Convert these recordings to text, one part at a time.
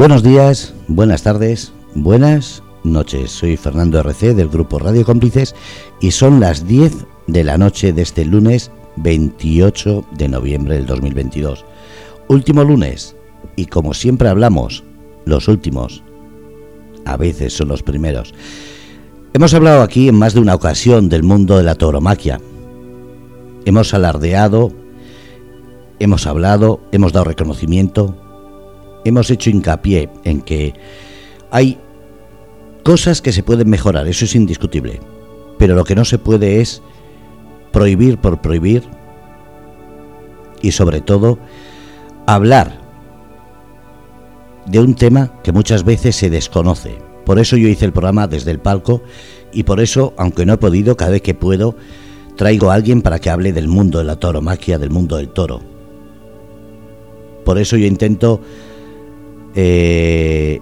Buenos días, buenas tardes, buenas noches. Soy Fernando RC del grupo Radio Cómplices y son las 10 de la noche de este lunes 28 de noviembre del 2022. Último lunes y como siempre hablamos, los últimos a veces son los primeros. Hemos hablado aquí en más de una ocasión del mundo de la tauromaquia. Hemos alardeado, hemos hablado, hemos dado reconocimiento, hemos hecho hincapié en que hay cosas que se pueden mejorar, eso es indiscutible, pero lo que no se puede es prohibir por prohibir y sobre todo hablar de un tema que muchas veces se desconoce. Por eso yo hice el programa desde el palco y por eso, aunque no he podido, cada vez que puedo, traigo a alguien para que hable del mundo de la tauromaquia, del mundo del toro. Por eso yo intento eh,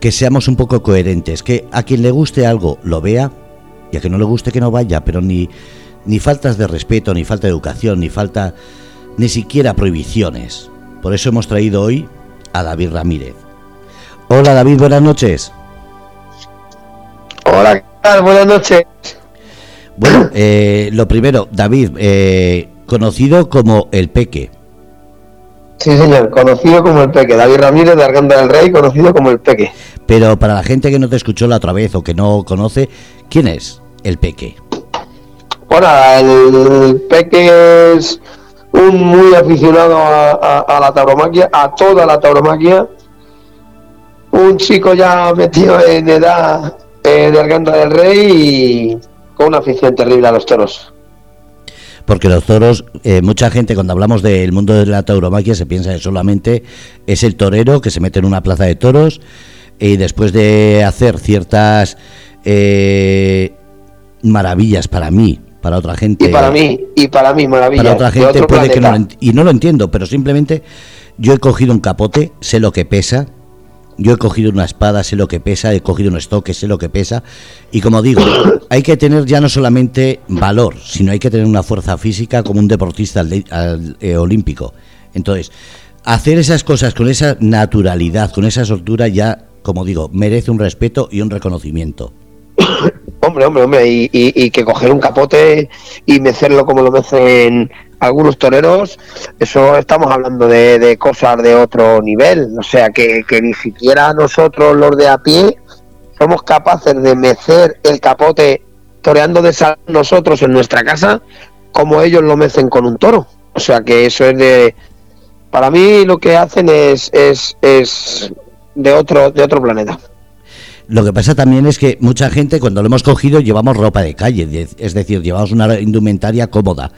que seamos un poco coherentes, que a quien le guste algo lo vea y a quien no le guste que no vaya, pero ni, ni faltas de respeto, ni falta de educación, ni falta ni siquiera prohibiciones. Por eso hemos traído hoy a David Ramírez. Hola David, buenas noches. Hola, ¿qué tal? Buenas noches. Bueno, eh, lo primero, David, eh, conocido como El Peque. Sí, señor, conocido como El Peque. David Ramírez de Arganda del Rey, conocido como El Peque. Pero para la gente que no te escuchó la otra vez o que no conoce, ¿quién es El Peque? Bueno, el Peque es un muy aficionado a, la tauromaquia, a toda la tauromaquia. Un chico ya metido en edad eh, de Arganda del Rey y con una afición terrible a los toros. Porque los toros, eh, mucha gente cuando hablamos del mundo de la tauromaquia se piensa que solamente es el torero que se mete en una plaza de toros y después de hacer ciertas eh, maravillas para mí, para otra gente. Y para mí, y para mí, maravilla. Para otra gente puede que no lo Y no lo entiendo, pero simplemente yo he cogido un capote, sé lo que pesa. Yo he cogido una espada, sé lo que pesa, he cogido un estoque, sé lo que pesa. Y como digo, hay que tener ya no solamente valor, sino hay que tener una fuerza física como un deportista eh, olímpico. Entonces, hacer esas cosas con esa naturalidad, con esa soltura, ya, como digo, merece un respeto y un reconocimiento. Hombre, hombre, hombre, y, que coger un capote y mecerlo como lo mecen algunos toreros, eso estamos hablando de, cosas de otro nivel, o sea, que, ni siquiera nosotros los de a pie somos capaces de mecer el capote toreando de sal nosotros en nuestra casa como ellos lo mecen con un toro. O sea que eso es de... Para mí lo que hacen es, es, es de, otro, de otro planeta. Lo que pasa también es que mucha gente cuando lo hemos cogido llevamos ropa de calle, es decir, llevamos una indumentaria cómoda.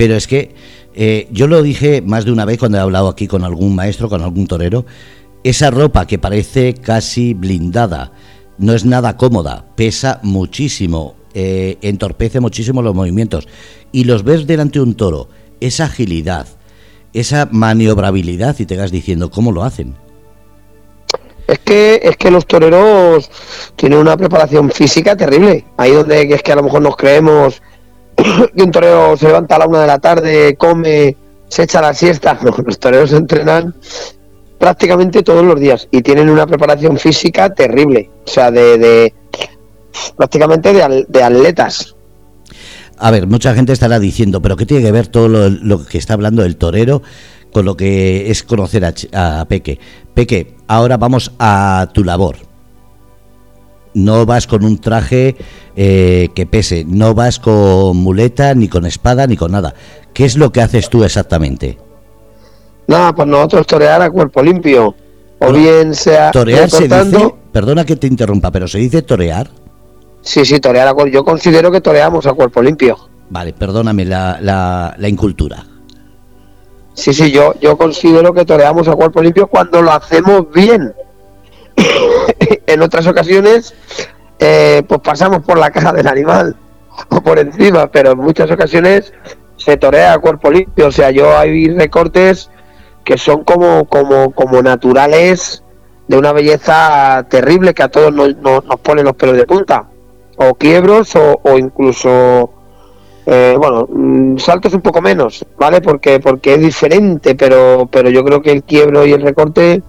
Pero es que eh, yo lo dije más de una vez cuando he hablado aquí con algún maestro, con algún torero, esa ropa que parece casi blindada, no es nada cómoda, pesa muchísimo, eh, entorpece muchísimo los movimientos. Y los ves delante de un toro, esa agilidad, esa maniobrabilidad, y te vas diciendo cómo lo hacen. Es que, es que los toreros tienen una preparación física terrible. Ahí donde es que a lo mejor nos creemos que un torero se levanta a la una de la tarde, come, se echa la siesta. los toreros entrenan prácticamente todos los días y tienen una preparación física terrible. O sea, de, prácticamente de, de atletas. A ver, mucha gente estará diciendo, pero ¿qué tiene que ver todo lo, que está hablando el torero con lo que es conocer a, a Peque? Peque, ahora vamos a tu labor. No vas con un traje eh, que pese, no vas con muleta, ni con espada, ni con nada. ¿Qué es lo que haces tú exactamente? Nada, pues nosotros torear a cuerpo limpio. O bien sea. Torear se dice. Perdona que te interrumpa, pero se dice torear. Sí, sí, torear a cuerpo. Yo considero que toreamos a cuerpo limpio. Vale, perdóname la, la, la incultura. Sí, sí, yo, yo considero que toreamos a cuerpo limpio cuando lo hacemos bien. en otras ocasiones, eh, pues pasamos por la caja del animal o por encima, pero en muchas ocasiones se torea a cuerpo limpio. O sea, yo hay recortes que son como, como, como naturales de una belleza terrible que a todos nos, nos, pone los pelos de punta. O quiebros o, o incluso eh, bueno, mm, saltos un poco menos, ¿vale? Porque porque es diferente, pero pero yo creo que el quiebro y el recorte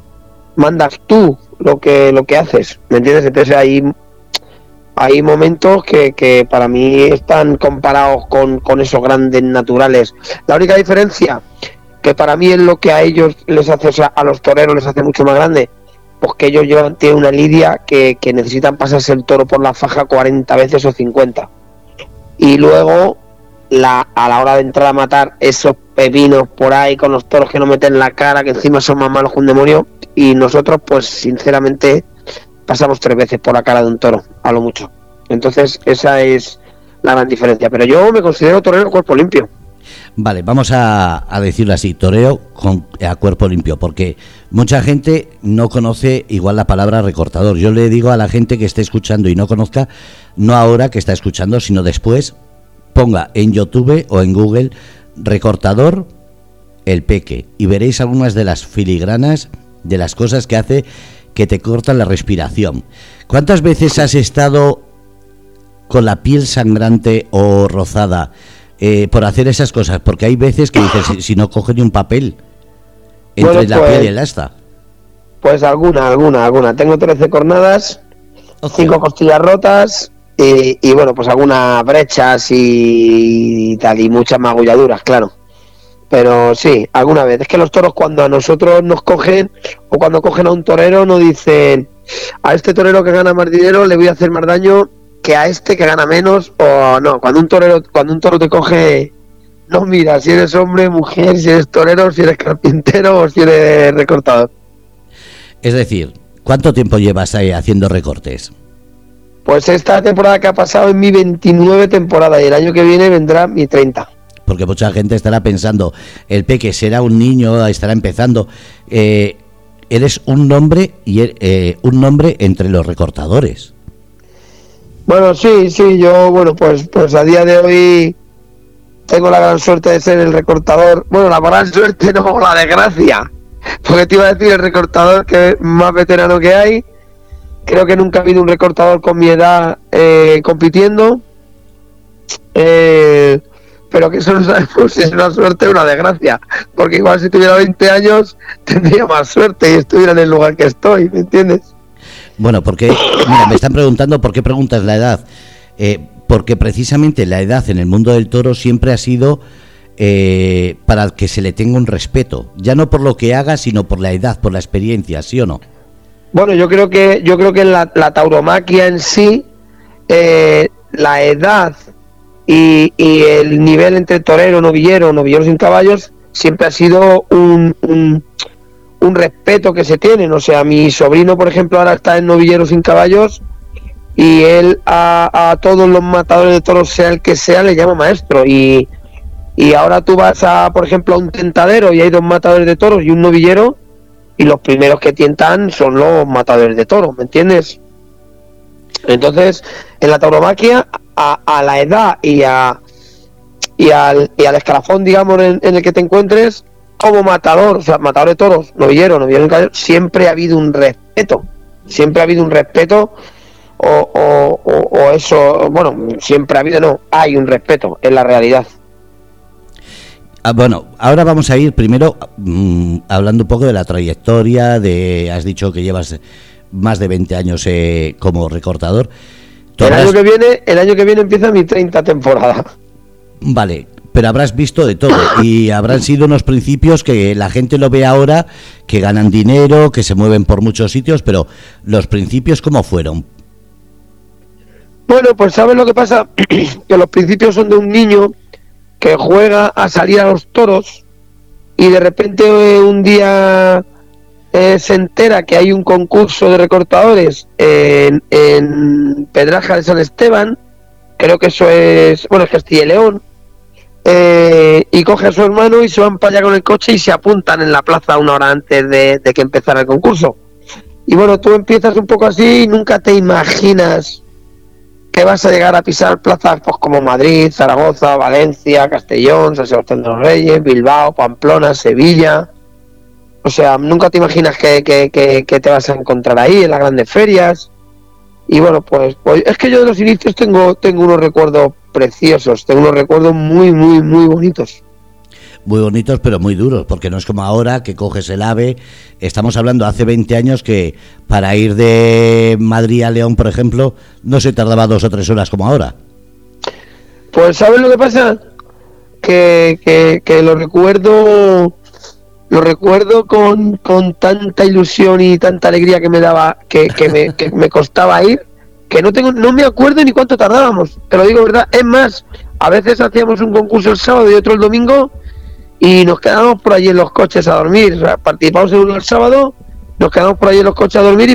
mandas tú lo que lo que haces, ¿me entiendes? Entonces hay hay momentos que, que para mí están comparados con, con esos grandes naturales. La única diferencia que para mí es lo que a ellos les hace, o sea, a los toreros les hace mucho más grande, pues que ellos llevan, tienen una lidia que, que necesitan pasarse el toro por la faja 40 veces o 50. Y luego, la, a la hora de entrar a matar esos pepinos por ahí con los toros que no meten la cara, que encima son más malos que un demonio, y nosotros, pues sinceramente, pasamos tres veces por la cara de un toro, a lo mucho. Entonces, esa es la gran diferencia. Pero yo me considero torero cuerpo limpio. Vale, vamos a, decirlo así, toreo con, a cuerpo limpio, porque mucha gente no conoce igual la palabra recortador. Yo le digo a la gente que esté escuchando y no conozca, no ahora que está escuchando, sino después, ponga en YouTube o en Google recortador el peque y veréis algunas de las filigranas de las cosas que hace que te cortan la respiración. ¿Cuántas veces has estado con la piel sangrante o rozada? Eh, por hacer esas cosas? Porque hay veces que dices, si, no coge ni un papel entre la piel y el asta. Pues alguna, alguna, alguna. Tengo 13 cornadas, 5 costillas rotas y, bueno, pues algunas brechas y, tal, y muchas magulladuras, claro. Pero sí, alguna vez. Es que los toros cuando a nosotros nos cogen o cuando cogen a un torero nos dicen, a este torero que gana más dinero le voy a hacer más daño que a este que gana menos o no. Cuando un torero, cuando un toro te coge, no mira si eres hombre, mujer, si eres torero, si eres carpintero o si eres recortador. Es decir, ¿cuánto tiempo llevas ahí haciendo recortes? Pues esta temporada que ha pasado es mi 29 temporada y el año que viene vendrá mi 30. Porque mucha gente estará pensando, el peque será un niño, estará empezando. Eh, eres un nombre y eh, un nombre entre los recortadores. Bueno, sí, sí, yo, bueno, pues, pues a día de hoy tengo la gran suerte de ser el recortador. Bueno, la gran suerte no, la desgracia. Porque te iba a decir el recortador que más veterano que hay. Creo que nunca ha habido un recortador con mi edad eh, compitiendo. Eh, pero que eso no sabemos si es una suerte o una desgracia. Porque igual si tuviera 20 años tendría más suerte y estuviera en el lugar que estoy, ¿me entiendes? Bueno, porque, mira, me están preguntando por qué preguntas la edad. Eh, porque precisamente la edad en el mundo del toro siempre ha sido eh, para que se le tenga un respeto, ya no por lo que haga, sino por la edad, por la experiencia, ¿sí o no? Bueno, yo creo que yo creo que la, la tauromaquia en sí, eh, la edad y, el nivel entre torero, novillero, novillero sin caballos, siempre ha sido un un respeto que se tienen. O sea, mi sobrino, por ejemplo, ahora está en Novillero sin caballos y él a, todos los matadores de toros, sea el que sea, le llama maestro. Y, y ahora tú vas a, por ejemplo, a un tentadero y hay dos matadores de toros y un novillero y los primeros que tientan son los matadores de toros, ¿me entiendes? Entonces, en la tauromaquia, a, la edad y, a, y, al, y al escalafón, digamos, en el que te encuentres, como matador, o sea, matador de toros, novillero, novillero siempre ha habido un respeto, siempre ha habido un respeto o, o, eso, bueno, siempre ha habido, no, hay un respeto en la realidad. Ah, bueno, ahora vamos a ir primero mm, hablando un poco de la trayectoria, de has dicho que llevas más de 20 años eh, como recortador. El año, que viene, el año que viene empieza mi 30 temporada. Vale, pero habrás visto de todo y habrán sido unos principios que la gente lo ve ahora, que ganan dinero, que se mueven por muchos sitios, pero los principios cómo fueron. Bueno, pues sabes lo que pasa, que los principios son de un niño que juega a salir a los toros y de repente eh, un día eh, se entera que hay un concurso de recortadores en, en Pedraja de San Esteban, creo que eso es, bueno, es Castilla y León, eh, y coge a su hermano y se van para allá con el coche y se apuntan en la plaza una hora antes de, que empezara el concurso. Y bueno, tú empiezas un poco así y nunca te imaginas que vas a llegar a pisar plazas pues, como Madrid, Zaragoza, Valencia, Castellón, San Sebastián de los Reyes, Bilbao, Pamplona, Sevilla. O sea, nunca te imaginas que, que te vas a encontrar ahí en las grandes ferias. Y bueno, pues, pues es que yo de los inicios tengo, tengo unos recuerdos preciosos, tengo unos recuerdos muy, muy, muy bonitos. muy bonitos, pero muy duros, porque no es como ahora que coges el ave. Estamos hablando hace 20 años que para ir de Madrid a León, por ejemplo, no se tardaba dos o tres horas como ahora. Pues, ¿sabes lo que pasa? Que, que, que lo recuerdo lo recuerdo con, con, tanta ilusión y tanta alegría que me daba, que, que, me, que me costaba ir, que no tengo, no me acuerdo ni cuánto tardábamos, te lo digo verdad, es más, a veces hacíamos un concurso el sábado y otro el domingo y nos quedábamos por allí en los coches a dormir, participamos en uno el sábado, nos quedamos por allí en los coches a dormir y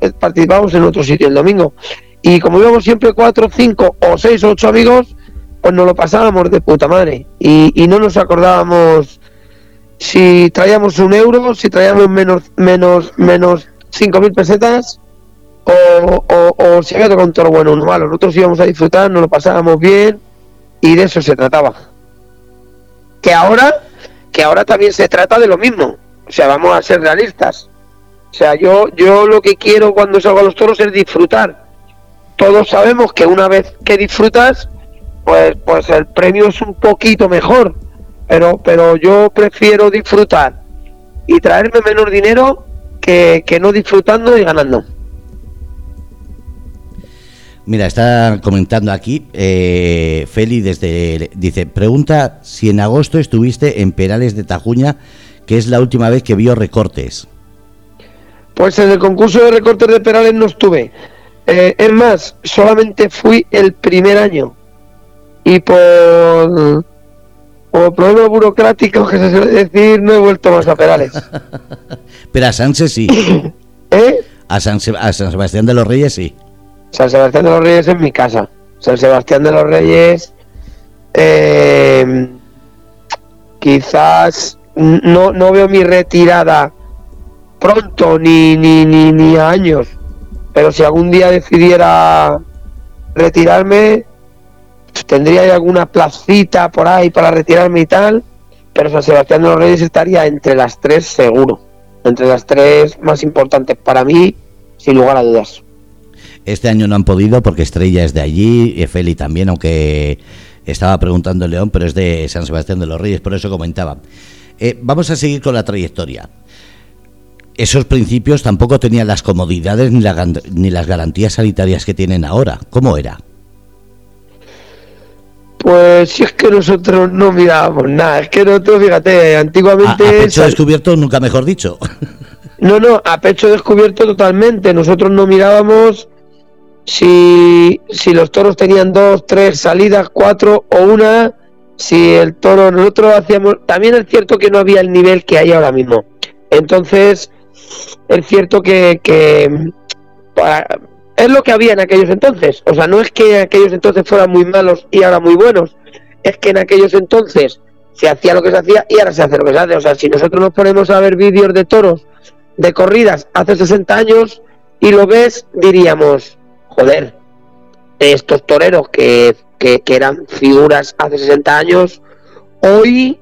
eh, participamos en otro sitio el domingo. Y como íbamos siempre cuatro, cinco o seis o ocho amigos, pues nos lo pasábamos de puta madre. Y, y no nos acordábamos si traíamos un euro, si traíamos menos menos menos cinco mil pesetas o, o, si había con todo bueno o malo. Nosotros íbamos a disfrutar, nos lo pasábamos bien y de eso se trataba. Que ahora, que ahora también se trata de lo mismo. O sea, vamos a ser realistas. O sea, yo, yo lo que quiero cuando salgo a los toros es disfrutar. Todos sabemos que una vez que disfrutas, pues, pues el premio es un poquito mejor pero, pero yo prefiero disfrutar y traerme menos dinero que, no disfrutando y ganando. Mira, está comentando aquí eh, Feli desde dice pregunta si en agosto estuviste en Perales de Tajuña, que es la última vez que vio recortes. Pues en el concurso de recortes de Perales no estuve. Eh, es más, solamente fui el primer año y por o problemas burocráticos que se suele decir, no he vuelto más a Perales. Pero a Sánchez sí. ¿Eh? A San, Sebastián de los Reyes sí. San Sebastián de los Reyes es mi casa. San Sebastián de los Reyes, eh, quizás no, no veo mi retirada pronto ni, ni, ni, ni a años. Pero si algún día decidiera retirarme, tendría alguna placita por ahí para retirarme y tal, pero San Sebastián de los Reyes estaría entre las tres seguro, entre las tres más importantes para mí, sin lugar a dudas. Este año no han podido porque Estrella es de allí, y Feli también, aunque estaba preguntando León, pero es de San Sebastián de los Reyes, por eso comentaba. Eh, vamos a seguir con la trayectoria. Esos principios tampoco tenían las comodidades ni, ni las garantías sanitarias que tienen ahora. ¿Cómo era? Pues si es que nosotros no mirábamos nada, es que nosotros, fíjate, antiguamente... A, pecho descubierto, nunca mejor dicho. No, no, a pecho descubierto totalmente. Nosotros no mirábamos si, si los toros tenían dos, tres salidas, cuatro o una, si el toro, nosotros hacíamos... También es cierto que no había el nivel que hay ahora mismo. Entonces, es cierto que, que para, es lo que había en aquellos entonces. O sea, no es que en aquellos entonces fueran muy malos y ahora muy buenos. Es que en aquellos entonces se hacía lo que se hacía y ahora se hace lo que se hace. O sea, si nosotros nos ponemos a ver vídeos de toros, de corridas, hace 60 años y lo ves, diríamos, joder, estos toreros que, que, eran figuras hace 60 años, hoy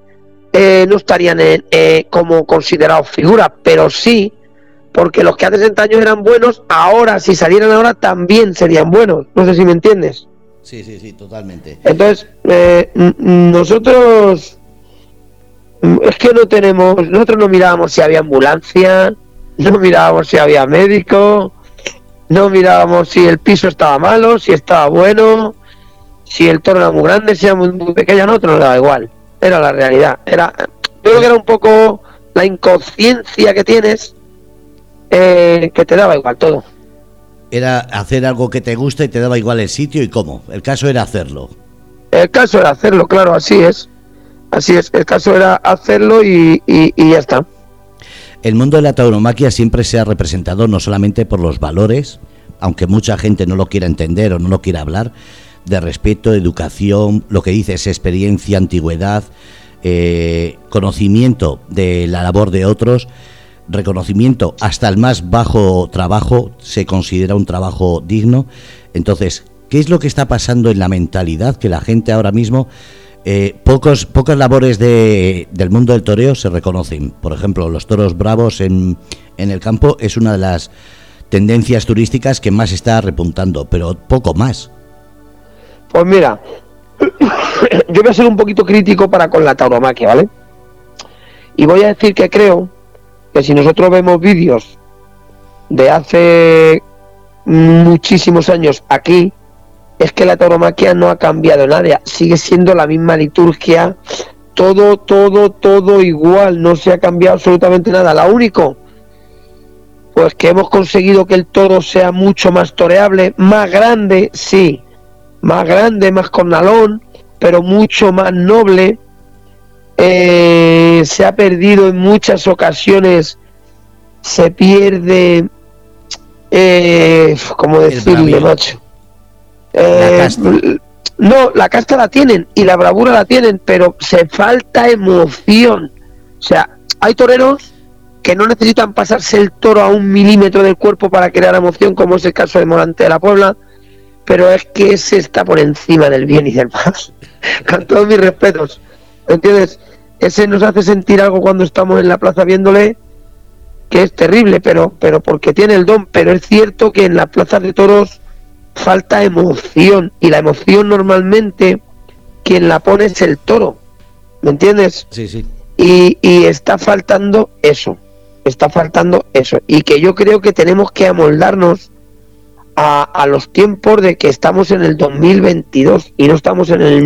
eh, no estarían eh, como considerados figuras, pero sí porque los que hace 60 años eran buenos, ahora si salieran ahora también serían buenos. No sé si me entiendes. Sí, sí, sí, totalmente. Entonces, eh, nosotros es que no tenemos, nosotros no mirábamos si había ambulancia, no mirábamos si había médico, no mirábamos si el piso estaba malo, si estaba bueno, si el toro era muy grande, si era muy, pequeño, a nosotros nos daba igual. Era la realidad. Era, yo creo que era un poco la inconsciencia que tienes eh, que te daba igual todo. Era hacer algo que te gusta y te daba igual el sitio y cómo. El caso era hacerlo. El caso era hacerlo, claro, así es. Así es, el caso era hacerlo y, y ya está. El mundo de la tauromaquia siempre se ha representado no solamente por los valores, aunque mucha gente no lo quiera entender o no lo quiera hablar, de respeto, educación, lo que dices, experiencia, antigüedad, eh, conocimiento de la labor de otros, reconocimiento hasta el más bajo trabajo se considera un trabajo digno. Entonces, ¿qué es lo que está pasando en la mentalidad que la gente ahora mismo... Eh, pocos, pocas labores de, del mundo del toreo se reconocen. Por ejemplo, los toros bravos en, en el campo es una de las tendencias turísticas que más está repuntando, pero poco más. Pues mira, yo voy a ser un poquito crítico para con la tauromaquia, ¿vale? Y voy a decir que creo que si nosotros vemos vídeos de hace muchísimos años aquí, es que la tauromaquia no ha cambiado nada, sigue siendo la misma liturgia, todo, todo, todo igual, no se ha cambiado absolutamente nada. Lo único, pues que hemos conseguido que el toro sea mucho más toreable, más grande, sí, más grande, más cornalón, pero mucho más noble. Eh, se ha perdido en muchas ocasiones, se pierde, eh, ¿cómo decirle, macho? Eh, no, la casta la tienen y la bravura la tienen, pero se falta emoción. O sea, hay toreros que no necesitan pasarse el toro a un milímetro del cuerpo para crear emoción, como es el caso de Morante de la Puebla, pero es que ese está por encima del bien y del mal. Con todos mis respetos. ¿Entiendes? Ese nos hace sentir algo cuando estamos en la plaza viéndole que es terrible, pero, pero porque tiene el don. Pero es cierto que en las plazas de toros falta emoción y la emoción normalmente quien la pone es el toro, ¿me entiendes? Sí, sí. Y, y está faltando eso, está faltando eso. Y que yo creo que tenemos que amoldarnos a, a los tiempos de que estamos en el 2022 y no estamos en el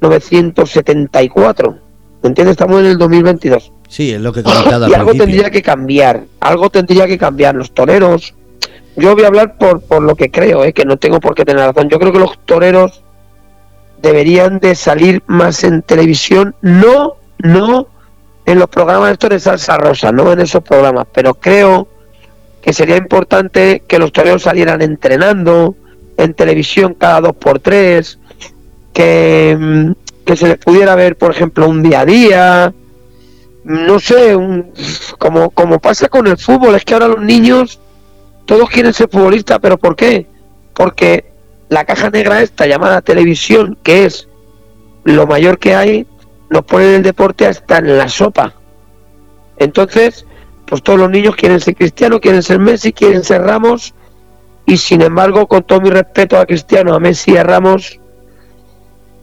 1974. ¿Me entiendes? Estamos en el 2022. Sí, es lo que he comentado Y algo tendría que cambiar, algo tendría que cambiar. Los toreros, yo voy a hablar por, por lo que creo, ¿eh? que no tengo por qué tener razón. Yo creo que los toreros deberían de salir más en televisión, no, no en los programas estos de salsa rosa, no en esos programas, pero creo que sería importante que los toreros salieran entrenando en televisión cada dos por tres, que, mm, que se les pudiera ver, por ejemplo, un día a día, no sé, un, como, como pasa con el fútbol, es que ahora los niños todos quieren ser futbolistas, pero ¿por qué? Porque la caja negra esta llamada televisión, que es lo mayor que hay, nos pone el deporte hasta en la sopa. Entonces, pues todos los niños quieren ser Cristiano, quieren ser Messi, quieren ser Ramos, y sin embargo, con todo mi respeto a Cristiano, a Messi y a Ramos,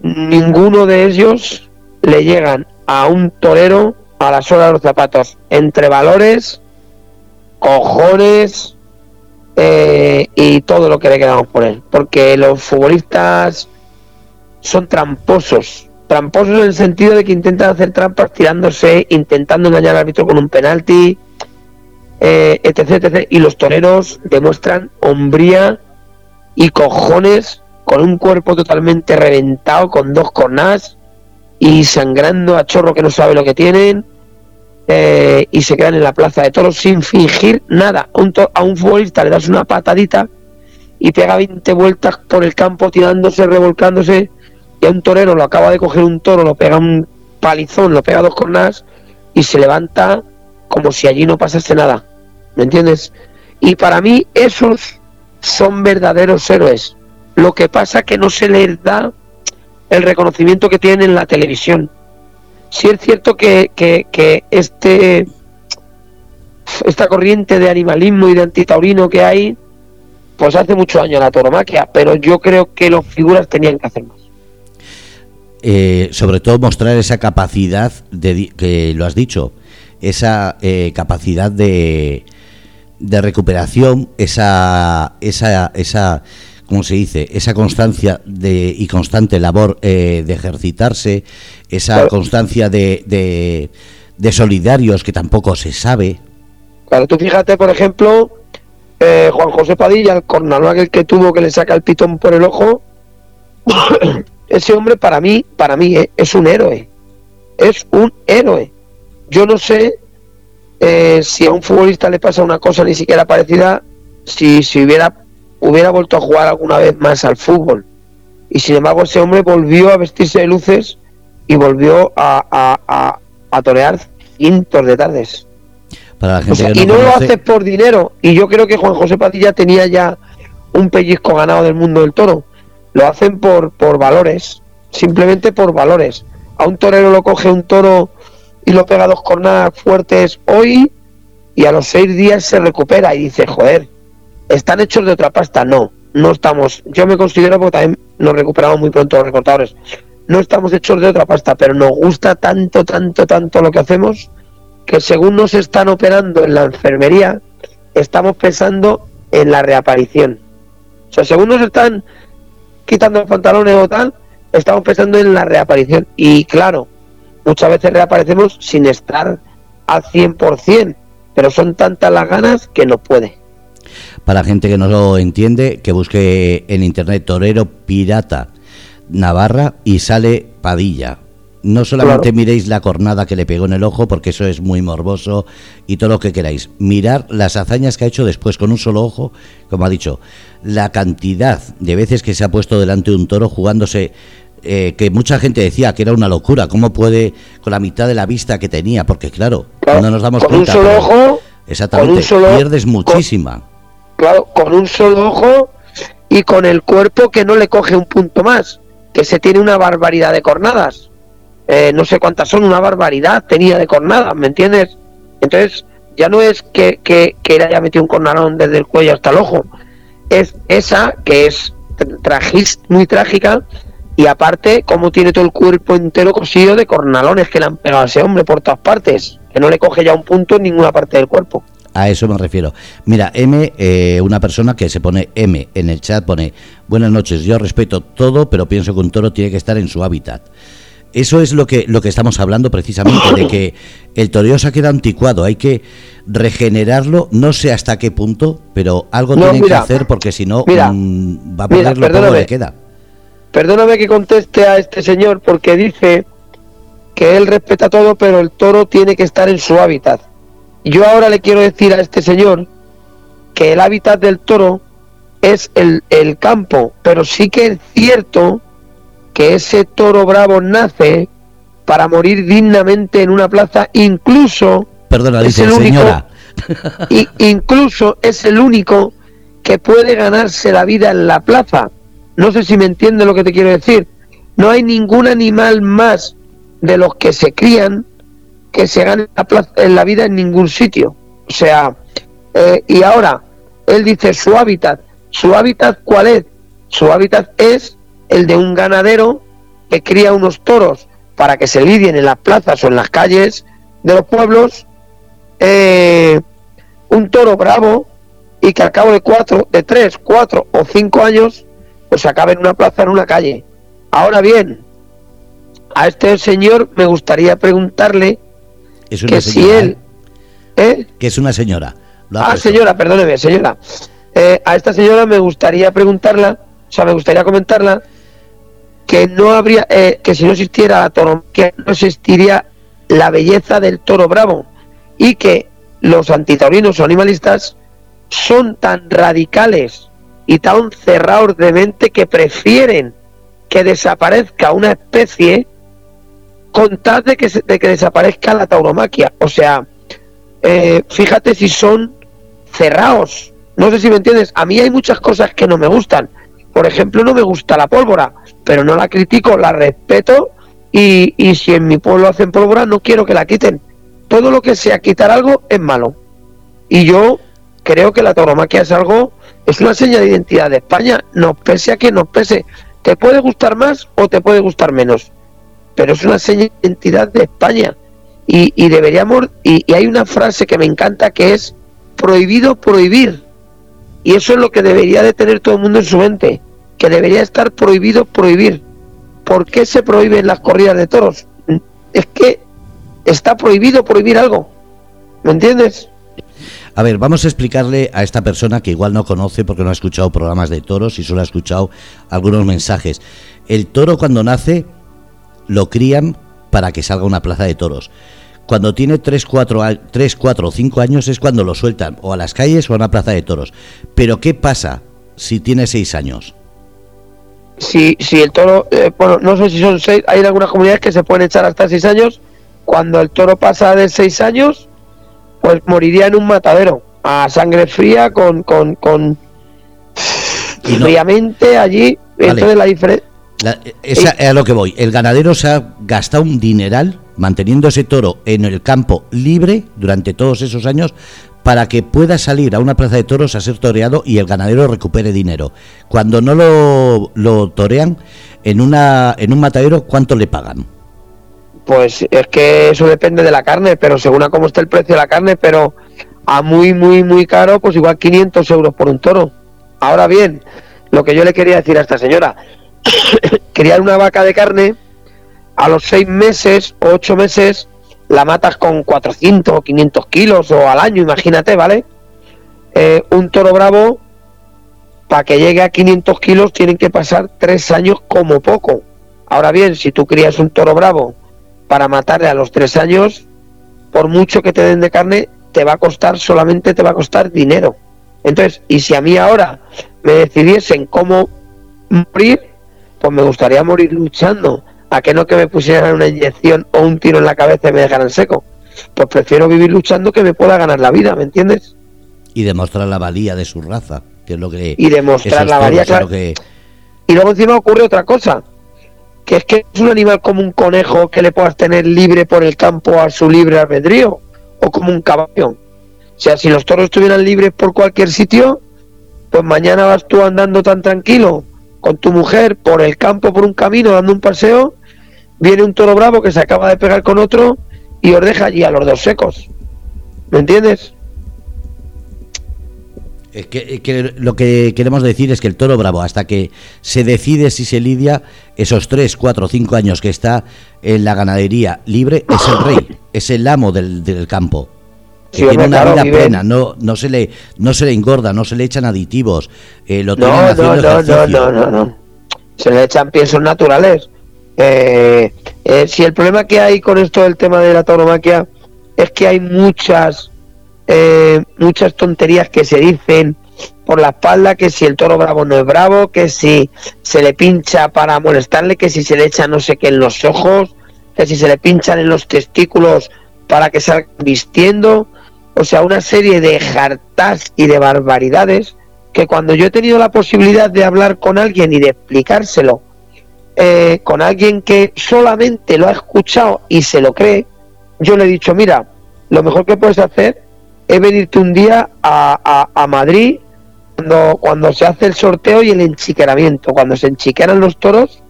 ninguno de ellos le llegan a un torero a la sola de los zapatos, entre valores, cojones, eh, y todo lo que le quedamos por él. Porque los futbolistas son tramposos. Tramposos en el sentido de que intentan hacer trampas tirándose, intentando engañar al árbitro con un penalti, eh, etc, etc. Y los toreros demuestran hombría y cojones con un cuerpo totalmente reventado, con dos cornas y sangrando a chorro que no sabe lo que tienen eh, y se quedan en la plaza de toros sin fingir nada. Un, a un futbolista le das una patadita y pega 20 vueltas por el campo tirándose, revolcándose y a un torero lo acaba de coger un toro, lo pega un palizón, lo pega dos cornas y se levanta como si allí no pasase nada. ¿Me entiendes? Y para mí esos son verdaderos héroes. Lo que pasa que no se les da el reconocimiento que tienen en la televisión sí es cierto que, que, este esta corriente de animalismo y de antitaurino que hay, pues hace mucho años la toromaquia, pero yo creo que los figuras tenían que hacer más. Eh, sobre todo mostrar esa capacidad de que lo has dicho, esa eh, capacidad de, de recuperación, esa esa esa como se dice, esa constancia de, y constante labor eh, de ejercitarse, esa constancia de, de, solidarios que tampoco se sabe. Claro, tú fíjate, por ejemplo, eh, Juan José Padilla, el cornalón aquel que tuvo que le saca el pitón por el ojo, ese hombre para mí, para mí eh, es un héroe, es un héroe. Yo no sé si a un futbolista le pasa una cosa ni siquiera parecida, si, si hubiera hubiera vuelto a jugar alguna vez más al fútbol. Y sin embargo ese hombre volvió a vestirse de luces y volvió a, a, a, torear cientos de tardes. Para la gente y no lo hace por dinero. Y yo creo que Juan José Padilla tenía ya un pellizco ganado del mundo del toro. Lo hacen por, por valores, simplemente por valores. A un torero lo coge un toro y lo pega dos cornadas fuertes hoy y a los seis días se recupera y dice, joder, ¿Están hechos de otra pasta? No, no estamos. Yo me considero porque también nos recuperamos muy pronto los recortadores. no estamos hechos de otra pasta, pero nos gusta tanto, tanto, tanto lo que hacemos que según nos están operando en la enfermería, estamos pensando en la reaparición. O sea, según nos están quitando pantalones o tal, estamos pensando en la reaparición. Y claro, muchas veces reaparecemos sin estar al 100%, pero son tantas las ganas que no puede. Para gente que no lo entiende, que busque en internet Torero Pirata Navarra y sale Padilla. No solamente miréis la cornada que le pegó en el ojo, porque eso es muy morboso y todo lo que queráis. Mirar las hazañas que ha hecho después con un solo ojo, como ha dicho, la cantidad de veces que se ha puesto delante de un toro jugándose eh, que mucha gente decía que era una locura, cómo puede con la mitad de la vista que tenía, porque claro, no nos damos con cuenta. Un solo ojo, exactamente, pierdes muchísima. Claro, con un solo ojo y con el cuerpo que no le coge un punto más, que se tiene una barbaridad de cornadas. Eh, no sé cuántas son, una barbaridad tenía de cornadas, ¿me entiendes? Entonces, ya no es que, que, que le haya metido un cornalón desde el cuello hasta el ojo, es esa que es muy trágica y aparte cómo tiene todo el cuerpo entero cosido de cornalones que le han pegado a ese hombre por todas partes, que no le coge ya un punto en ninguna parte del cuerpo. A eso me refiero. Mira, M, eh, una persona que se pone M en el chat pone, buenas noches, yo respeto todo, pero pienso que un toro tiene que estar en su hábitat. Eso es lo que, lo que estamos hablando precisamente, de que el toreo se ha quedado anticuado, hay que regenerarlo, no sé hasta qué punto, pero algo tiene que hacer porque si no mm, va a perder lo que le queda. Perdóname que conteste a este señor porque dice que él respeta todo, pero el toro tiene que estar en su hábitat. Yo ahora le quiero decir a este señor que el hábitat del toro es el, el campo, pero sí que es cierto que ese toro bravo nace para morir dignamente en una plaza, incluso Perdona, dice el señora. y, incluso es el único que puede ganarse la vida en la plaza. No sé si me entiende lo que te quiero decir. No hay ningún animal más de los que se crían que se gane la plaza, en la vida en ningún sitio. O sea, eh, y ahora, él dice su hábitat. ¿Su hábitat cuál es? Su hábitat es el de un ganadero que cría unos toros para que se lidien en las plazas o en las calles de los pueblos, eh, un toro bravo y que al cabo de cuatro, de tres, cuatro o cinco años, pues acabe en una plaza, en una calle. Ahora bien, a este señor me gustaría preguntarle que si él... ¿eh? ¿eh? Que es una señora. Ah, señora, perdóneme, señora. Eh, a esta señora me gustaría preguntarla, o sea, me gustaría comentarla que no habría, eh, que si no existiera la tauromaquia, no existiría la belleza del toro bravo y que los antitaurinos o animalistas son tan radicales y tan cerrados de mente que prefieren que desaparezca una especie con tal de que, de que desaparezca la tauromaquia. O sea, eh, fíjate si son cerrados. No sé si me entiendes. A mí hay muchas cosas que no me gustan. Por ejemplo, no me gusta la pólvora pero no la critico, la respeto y, y si en mi pueblo hacen pólvora no quiero que la quiten. Todo lo que sea quitar algo es malo. Y yo creo que la tauromaquia es algo, es una seña de identidad de España, nos pese a que nos pese. Te puede gustar más o te puede gustar menos, pero es una seña de identidad de España. Y, y deberíamos, y, y hay una frase que me encanta que es prohibido prohibir. Y eso es lo que debería de tener todo el mundo en su mente que debería estar prohibido prohibir. ¿Por qué se prohíben las corridas de toros? Es que está prohibido prohibir algo. ¿Me entiendes? A ver, vamos a explicarle a esta persona que igual no conoce porque no ha escuchado programas de toros y solo ha escuchado algunos mensajes. El toro cuando nace lo crían para que salga una plaza de toros. Cuando tiene 3, 4, 3, 4 o 5 años es cuando lo sueltan o a las calles o a una plaza de toros. Pero ¿qué pasa si tiene 6 años? si, si el toro, eh, bueno, no sé si son seis, hay algunas comunidades que se pueden echar hasta seis años. Cuando el toro pasa de seis años, pues moriría en un matadero, a sangre fría, con, con, con fríamente allí. Entonces la diferencia. Esa es a lo que voy. El ganadero se ha gastado un dineral manteniendo ese toro en el campo libre durante todos esos años para que pueda salir a una plaza de toros a ser toreado y el ganadero recupere dinero. Cuando no lo, lo torean en, una, en un matadero, ¿cuánto le pagan? Pues es que eso depende de la carne, pero según a cómo está el precio de la carne, pero a muy, muy, muy caro, pues igual 500 euros por un toro. Ahora bien, lo que yo le quería decir a esta señora, criar una vaca de carne, a los seis meses o ocho meses la matas con 400 o 500 kilos o al año, imagínate, ¿vale? Eh, un toro bravo, para que llegue a 500 kilos, tienen que pasar tres años como poco. Ahora bien, si tú crías un toro bravo para matarle a los tres años, por mucho que te den de carne, te va a costar, solamente te va a costar dinero. Entonces, y si a mí ahora me decidiesen cómo morir, pues me gustaría morir luchando, a que no que me pusieran una inyección o un tiro en la cabeza y me dejaran seco. Pues prefiero vivir luchando que me pueda ganar la vida, ¿me entiendes? Y demostrar la valía de su raza, que es lo que... Y demostrar la valía, claro. Que... Y luego encima ocurre otra cosa, que es que es un animal como un conejo que le puedas tener libre por el campo a su libre albedrío, o como un caballo. O sea, si los toros estuvieran libres por cualquier sitio, pues mañana vas tú andando tan tranquilo con tu mujer por el campo, por un camino, dando un paseo, viene un toro bravo que se acaba de pegar con otro y os deja allí a los dos secos. ¿Me entiendes? Es que, lo que queremos decir es que el toro bravo, hasta que se decide si se lidia, esos 3, 4, 5 años que está en la ganadería libre, es el rey, es el amo del, del campo tiene una vida plena, no, no, se le, no se le engorda, no se le echan aditivos. Eh, lo no, no, no, no, no, no, no, Se le echan piensos naturales. Eh, eh, si el problema que hay con esto del tema de la tauromaquia es que hay muchas, eh, muchas tonterías que se dicen por la espalda, que si el toro bravo no es bravo, que si se le pincha para molestarle, que si se le echa no sé qué en los ojos, que si se le pinchan en los testículos para que salga vistiendo, o sea, una serie de jartas y de barbaridades que cuando yo he tenido la posibilidad de hablar con alguien y de explicárselo, eh, con alguien que solamente lo ha escuchado y se lo cree, yo le he dicho, mira, lo mejor que puedes hacer es venirte un día a, a, Madrid cuando, cuando se hace el sorteo y el enchiqueramiento, cuando se enchiqueran los toros,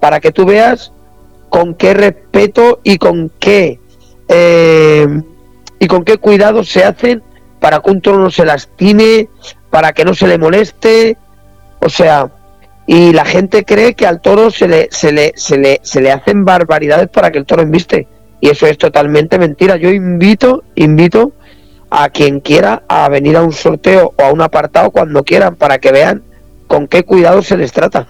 para que tú veas con qué respeto y con qué eh, y con qué cuidado se hacen para que un toro no se lastime, para que no se le moleste, o sea, y la gente cree que al toro se le, se le, se le, se le hacen barbaridades para que el toro inviste, y eso es totalmente mentira. Yo invito, invito a quien quiera a venir a un sorteo o a un apartado cuando quieran para que vean con qué cuidado se les trata.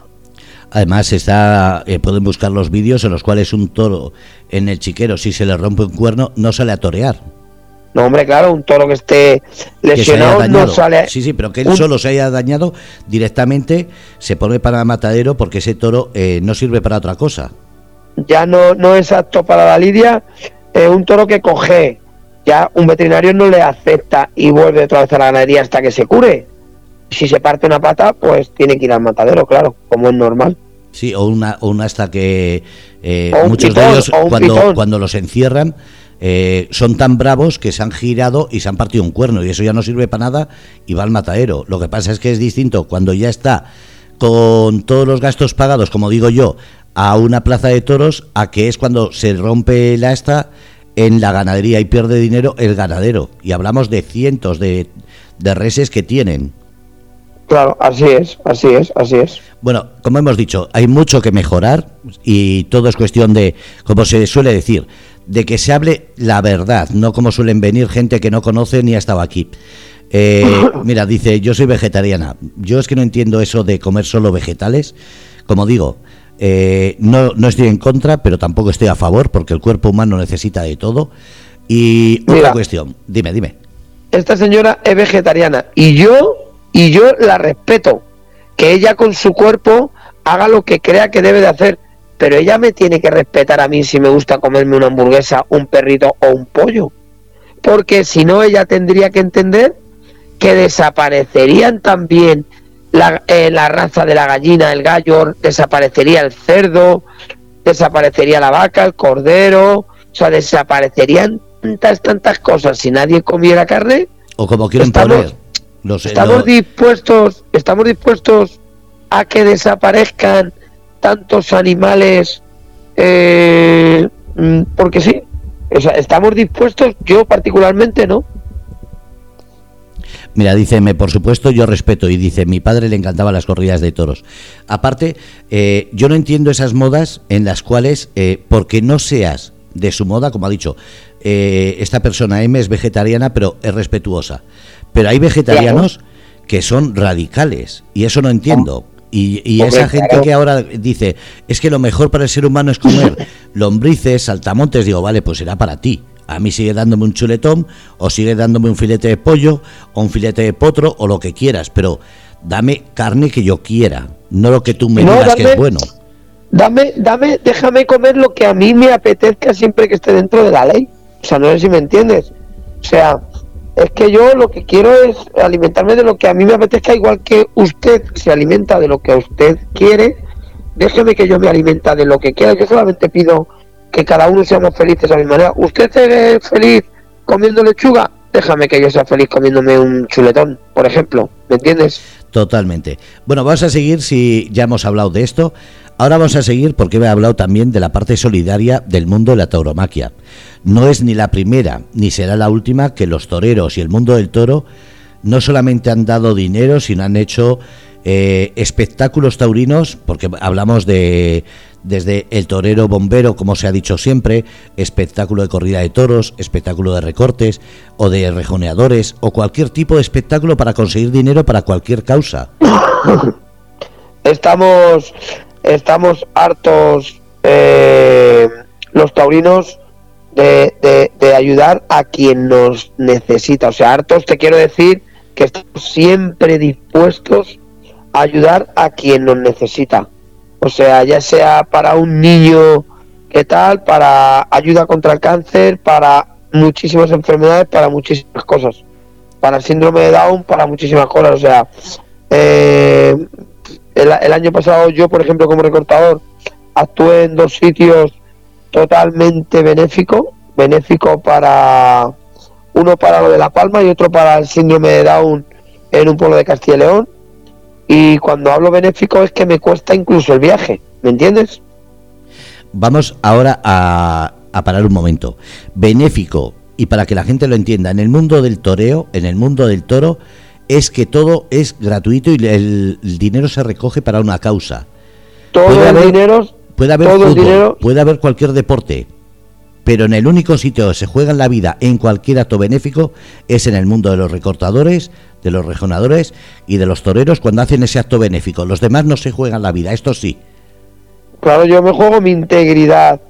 Además, está, eh, pueden buscar los vídeos en los cuales un toro en el chiquero, si se le rompe un cuerno, no sale a torear. No, hombre, claro, un toro que esté lesionado no sale. Sí, sí, pero que él solo se haya dañado directamente se pone para matadero porque ese toro eh, no sirve para otra cosa. Ya no, no es apto para la lidia, es un toro que coge, ya un veterinario no le acepta y vuelve otra vez a la ganadería hasta que se cure. Si se parte una pata, pues tiene que ir al matadero, claro, como es normal. Sí, o una, o una hasta que eh, muchos de ellos cuando, cuando los encierran eh, son tan bravos que se han girado y se han partido un cuerno y eso ya no sirve para nada y va al matadero. Lo que pasa es que es distinto cuando ya está con todos los gastos pagados, como digo yo, a una plaza de toros, a que es cuando se rompe la esta en la ganadería y pierde dinero el ganadero. Y hablamos de cientos de, de reses que tienen. Claro, así es, así es, así es. Bueno, como hemos dicho, hay mucho que mejorar y todo es cuestión de, como se suele decir, de que se hable la verdad, no como suelen venir gente que no conoce ni ha estado aquí. Eh, mira, dice, yo soy vegetariana. Yo es que no entiendo eso de comer solo vegetales. Como digo, eh, no, no estoy en contra, pero tampoco estoy a favor, porque el cuerpo humano necesita de todo. Y otra cuestión, dime, dime. Esta señora es vegetariana y yo, y yo la respeto. Que ella con su cuerpo haga lo que crea que debe de hacer pero ella me tiene que respetar a mí si me gusta comerme una hamburguesa, un perrito o un pollo. Porque si no, ella tendría que entender que desaparecerían también la, eh, la raza de la gallina, el gallo, desaparecería el cerdo, desaparecería la vaca, el cordero, O sea, desaparecerían tantas, tantas cosas si nadie comiera carne. O como quieren estamos, poner. estamos dispuestos, estamos dispuestos a que desaparezcan tantos animales eh, mm, porque sí. O sea, estamos dispuestos, yo particularmente no. Mira, dice, por supuesto, yo respeto. Y dice, mi padre le encantaban las corridas de toros. Aparte, eh, yo no entiendo esas modas en las cuales, eh, porque no seas de su moda, como ha dicho, eh, esta persona M es vegetariana, pero es respetuosa. Pero hay vegetarianos que son radicales, y eso no entiendo. Y, esa gente que ahora dice, es que lo mejor para el ser humano es comer lombrices, saltamontes, digo, vale, pues será para ti. A mí sigue dándome un chuletón, o sigue dándome un filete de pollo, o un filete de potro, o lo que quieras, pero dame carne que yo quiera, no lo que tú me digas que es bueno. Dame, dame, déjame comer lo que a mí me apetezca siempre que esté dentro de la ley. O sea, no sé si me entiendes. O sea, es que yo lo que quiero es alimentarme de lo que a mí me apetezca, igual que usted se alimenta de lo que usted quiere. Déjeme que yo me alimenta de lo que quiera. Yo solamente pido que cada uno seamos felices a mi manera. ¿Usted es feliz comiendo lechuga? Déjame que yo sea feliz comiéndome un chuletón, por ejemplo. ¿Me entiendes? Totalmente. Bueno, vamos a seguir si ya hemos hablado de esto. Ahora vamos a seguir porque he hablado también de la parte solidaria del mundo de la tauromaquia. No es ni la primera ni será la última que los toreros y el mundo del toro no solamente han dado dinero, sino han hecho eh, espectáculos taurinos, porque hablamos de desde el torero bombero, como se ha dicho siempre, espectáculo de corrida de toros, espectáculo de recortes o de rejoneadores o cualquier tipo de espectáculo para conseguir dinero para cualquier causa. Estamos, estamos hartos eh, los taurinos de, de ayudar a quien nos necesita. O sea, hartos te quiero decir que estamos siempre dispuestos a ayudar a quien nos necesita o sea, ya sea para un niño que tal, para ayuda contra el cáncer, para muchísimas enfermedades, para muchísimas cosas. Para el síndrome de Down, para muchísimas cosas. O sea, eh, el, año pasado yo, por ejemplo, como recortador, actué en dos sitios totalmente benéficos, benéfico para uno para lo de La Palma y otro para el síndrome de Down en un pueblo de Castilla y León y cuando hablo benéfico es que me cuesta incluso el viaje, ¿me entiendes? Vamos ahora a, parar un momento. Benéfico, y para que la gente lo entienda, en el mundo del toreo, en el mundo del toro, es que todo es gratuito y el, dinero se recoge para una causa. Todo el dinero, puede haber fútbol, puede haber cualquier deporte, pero en el único sitio donde se juega en la vida en cualquier acto benéfico es en el mundo de los recortadores, de los rejonadores y de los toreros cuando hacen ese acto benéfico. Los demás no se juegan la vida, esto sí. Claro, yo me juego mi integridad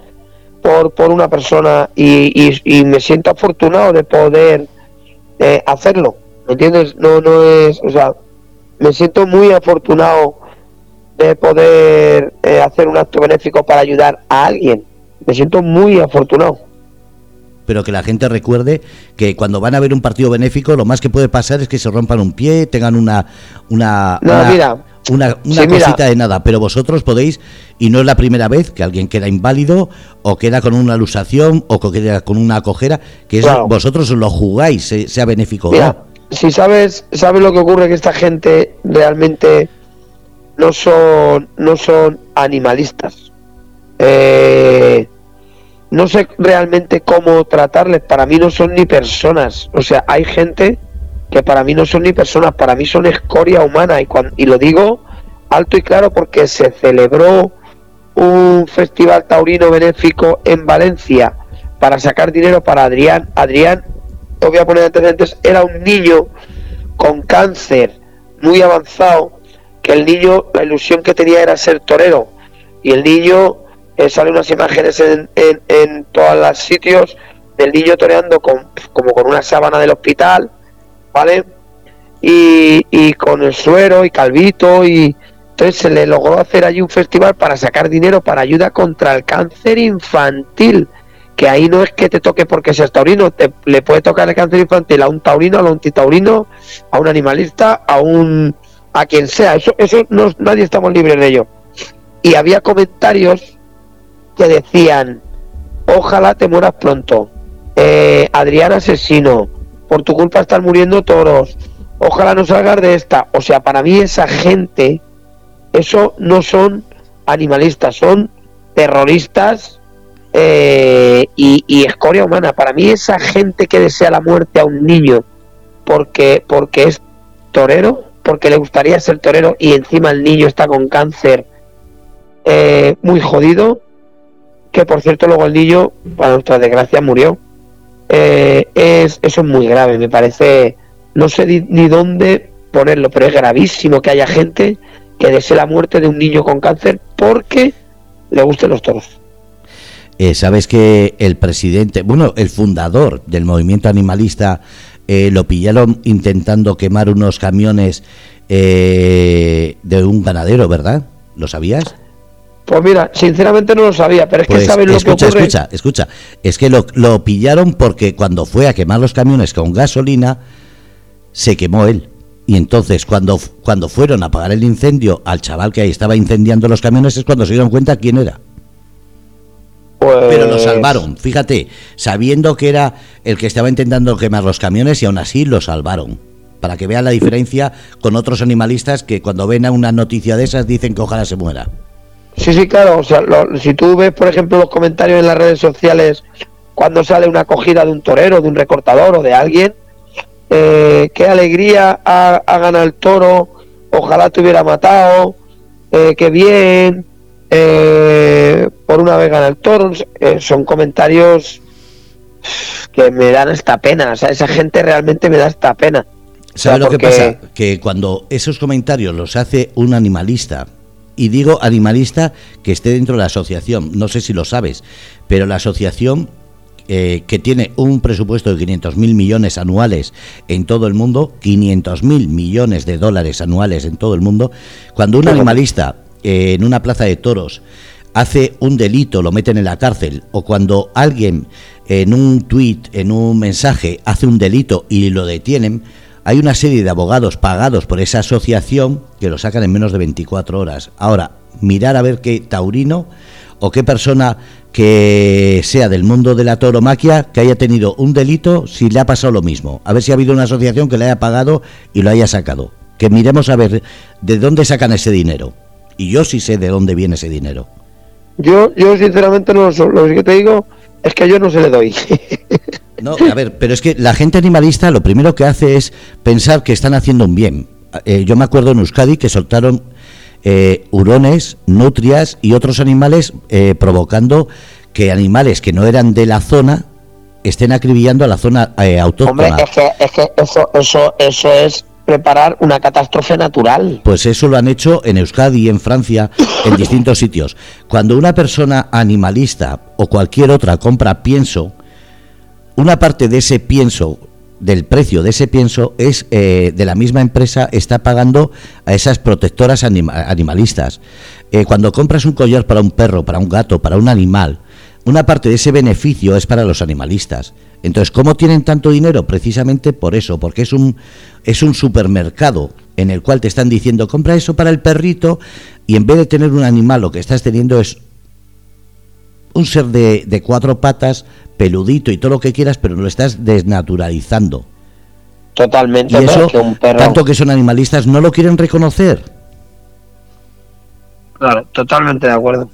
por, por una persona y, y, me siento afortunado de poder eh, hacerlo. ¿Me entiendes? No, no es, o sea, me siento muy afortunado de poder eh, hacer un acto benéfico para ayudar a alguien. Me siento muy afortunado. Pero que la gente recuerde que cuando van a ver un partido benéfico lo más que puede pasar es que se rompan un pie, tengan una una una, cosita de nada, pero vosotros podéis y no es la primera vez que alguien queda inválido o queda con una alusación o queda con una cojera, que eso vosotros lo jugáis, sea benéfico Si sabes, sabes lo que ocurre que esta gente realmente no son no son animalistas. Eh, no sé realmente cómo tratarles. Para mí no son ni personas. O sea, hay gente que para mí no son ni personas, para mí son escoria humana. Y, cuando, y lo digo alto y claro porque se celebró un festival taurino benéfico en Valencia para sacar dinero para Adrián. Adrián, os voy a poner antecedentes, era un niño con cáncer muy avanzado, que el niño, la ilusión que tenía era ser torero. Y el niño eh, salen unas imágenes en, en, todos los sitios del niño toreando con, como con una sábana del hospital, ¿vale? Y, y con el suero y calvito y entonces se le logró hacer allí un festival para sacar dinero para ayuda contra el cáncer infantil que ahí no es que te toque porque seas taurino, te, le puede tocar el cáncer infantil a un taurino, a un antitaurino, a un animalista, a un a quien sea, eso, eso no, nadie estamos libres de ello. Y había comentarios que decían, ojalá te mueras pronto. Eh, Adrián asesino, por tu culpa están muriendo toros, ojalá no salgas de esta. O sea, para mí esa gente, eso no son animalistas, son terroristas eh, y, y, escoria humana. Para mí esa gente que desea la muerte a un niño porque, porque es torero, porque le gustaría ser torero y encima el niño está con cáncer eh, muy jodido, que por cierto luego el niño, para nuestra desgracia, murió. Eh, es, eso es muy grave, me parece, no sé ni, dónde ponerlo, pero es gravísimo que haya gente que desee la muerte de un niño con cáncer porque le gusten los toros. Eh, Sabes que el presidente, bueno, el fundador del movimiento animalista eh, lo pillaron intentando quemar unos camiones eh, de un ganadero, ¿verdad? ¿Lo sabías? Pues mira, sinceramente no lo sabía, pero es que pues sabes lo escucha, que ocurre. Escucha, escucha, es que lo, lo pillaron porque cuando fue a quemar los camiones con gasolina, se quemó él. Y entonces cuando, cuando fueron a apagar el incendio al chaval que ahí estaba incendiando los camiones es cuando se dieron cuenta quién era. Pero lo pues salvaron, fíjate, sabiendo que era el que estaba intentando quemar los camiones y aún así lo salvaron. Para que vean la diferencia con otros animalistas que cuando ven a una noticia de esas dicen que ojalá se muera. Sí, sí, claro. O sea, si tú ves, por ejemplo, los comentarios en las redes sociales cuando sale una acogida de un torero, de un recortador o de alguien, eh, qué alegría ha, ganado el toro, ojalá te hubiera matado, eh, qué bien, eh, por una vez gana el toro, eh, son comentarios que me dan esta pena, o sea, esa gente realmente me da esta pena. ¿Sabes lo que pasa? Que cuando esos comentarios los hace un animalista, y digo animalista que esté dentro de la asociación, no sé si lo sabes, pero la asociación eh, que tiene un presupuesto de 500.000 millones anuales en todo el mundo, 500.000 millones de dólares anuales en todo el mundo, cuando un animalista en una plaza de toros hace un delito, lo meten en la cárcel, o cuando alguien en un tuit, en un mensaje, hace un delito y lo detienen, hay una serie de abogados pagados por esa asociación que lo sacan en menos de 24 horas. Ahora, mirar a ver qué taurino o qué persona que sea del mundo de la tauromaquia que haya tenido un delito si le ha pasado lo mismo. A ver si ha habido una asociación que le haya pagado y lo haya sacado. Que miremos a ver de dónde sacan ese dinero. Y yo sí sé de dónde viene ese dinero. Yo, yo sinceramente no lo sé. Lo que te digo es que yo no se le doy. No, a ver, pero es que la gente animalista lo primero que hace es pensar que están haciendo un bien. Eh, yo me acuerdo en Euskadi que soltaron eh, hurones, nutrias y otros animales eh, provocando que animales que no eran de la zona estén acribillando a la zona autóctona. Hombre, es que, es que eso, eso, eso es preparar una catástrofe natural. Pues eso lo han hecho en Euskadi, en Francia, en distintos sitios. Cuando una persona animalista o cualquier otra compra pienso, una parte de ese pienso, del precio de ese pienso, es eh, de la misma empresa, está pagando a esas protectoras animalistas. Eh, cuando compras un collar para un perro, para un gato, para un animal, una parte de ese beneficio es para los animalistas. Entonces, ¿cómo tienen tanto dinero? Precisamente por eso, porque es un, es un supermercado en el cual te están diciendo, compra eso para el perrito, y en vez de tener un animal, lo que estás teniendo es un ser de, de cuatro patas, peludito y todo lo que quieras, pero lo estás desnaturalizando. Totalmente, y eso, tanto que son animalistas, no lo quieren reconocer. Claro, totalmente de acuerdo.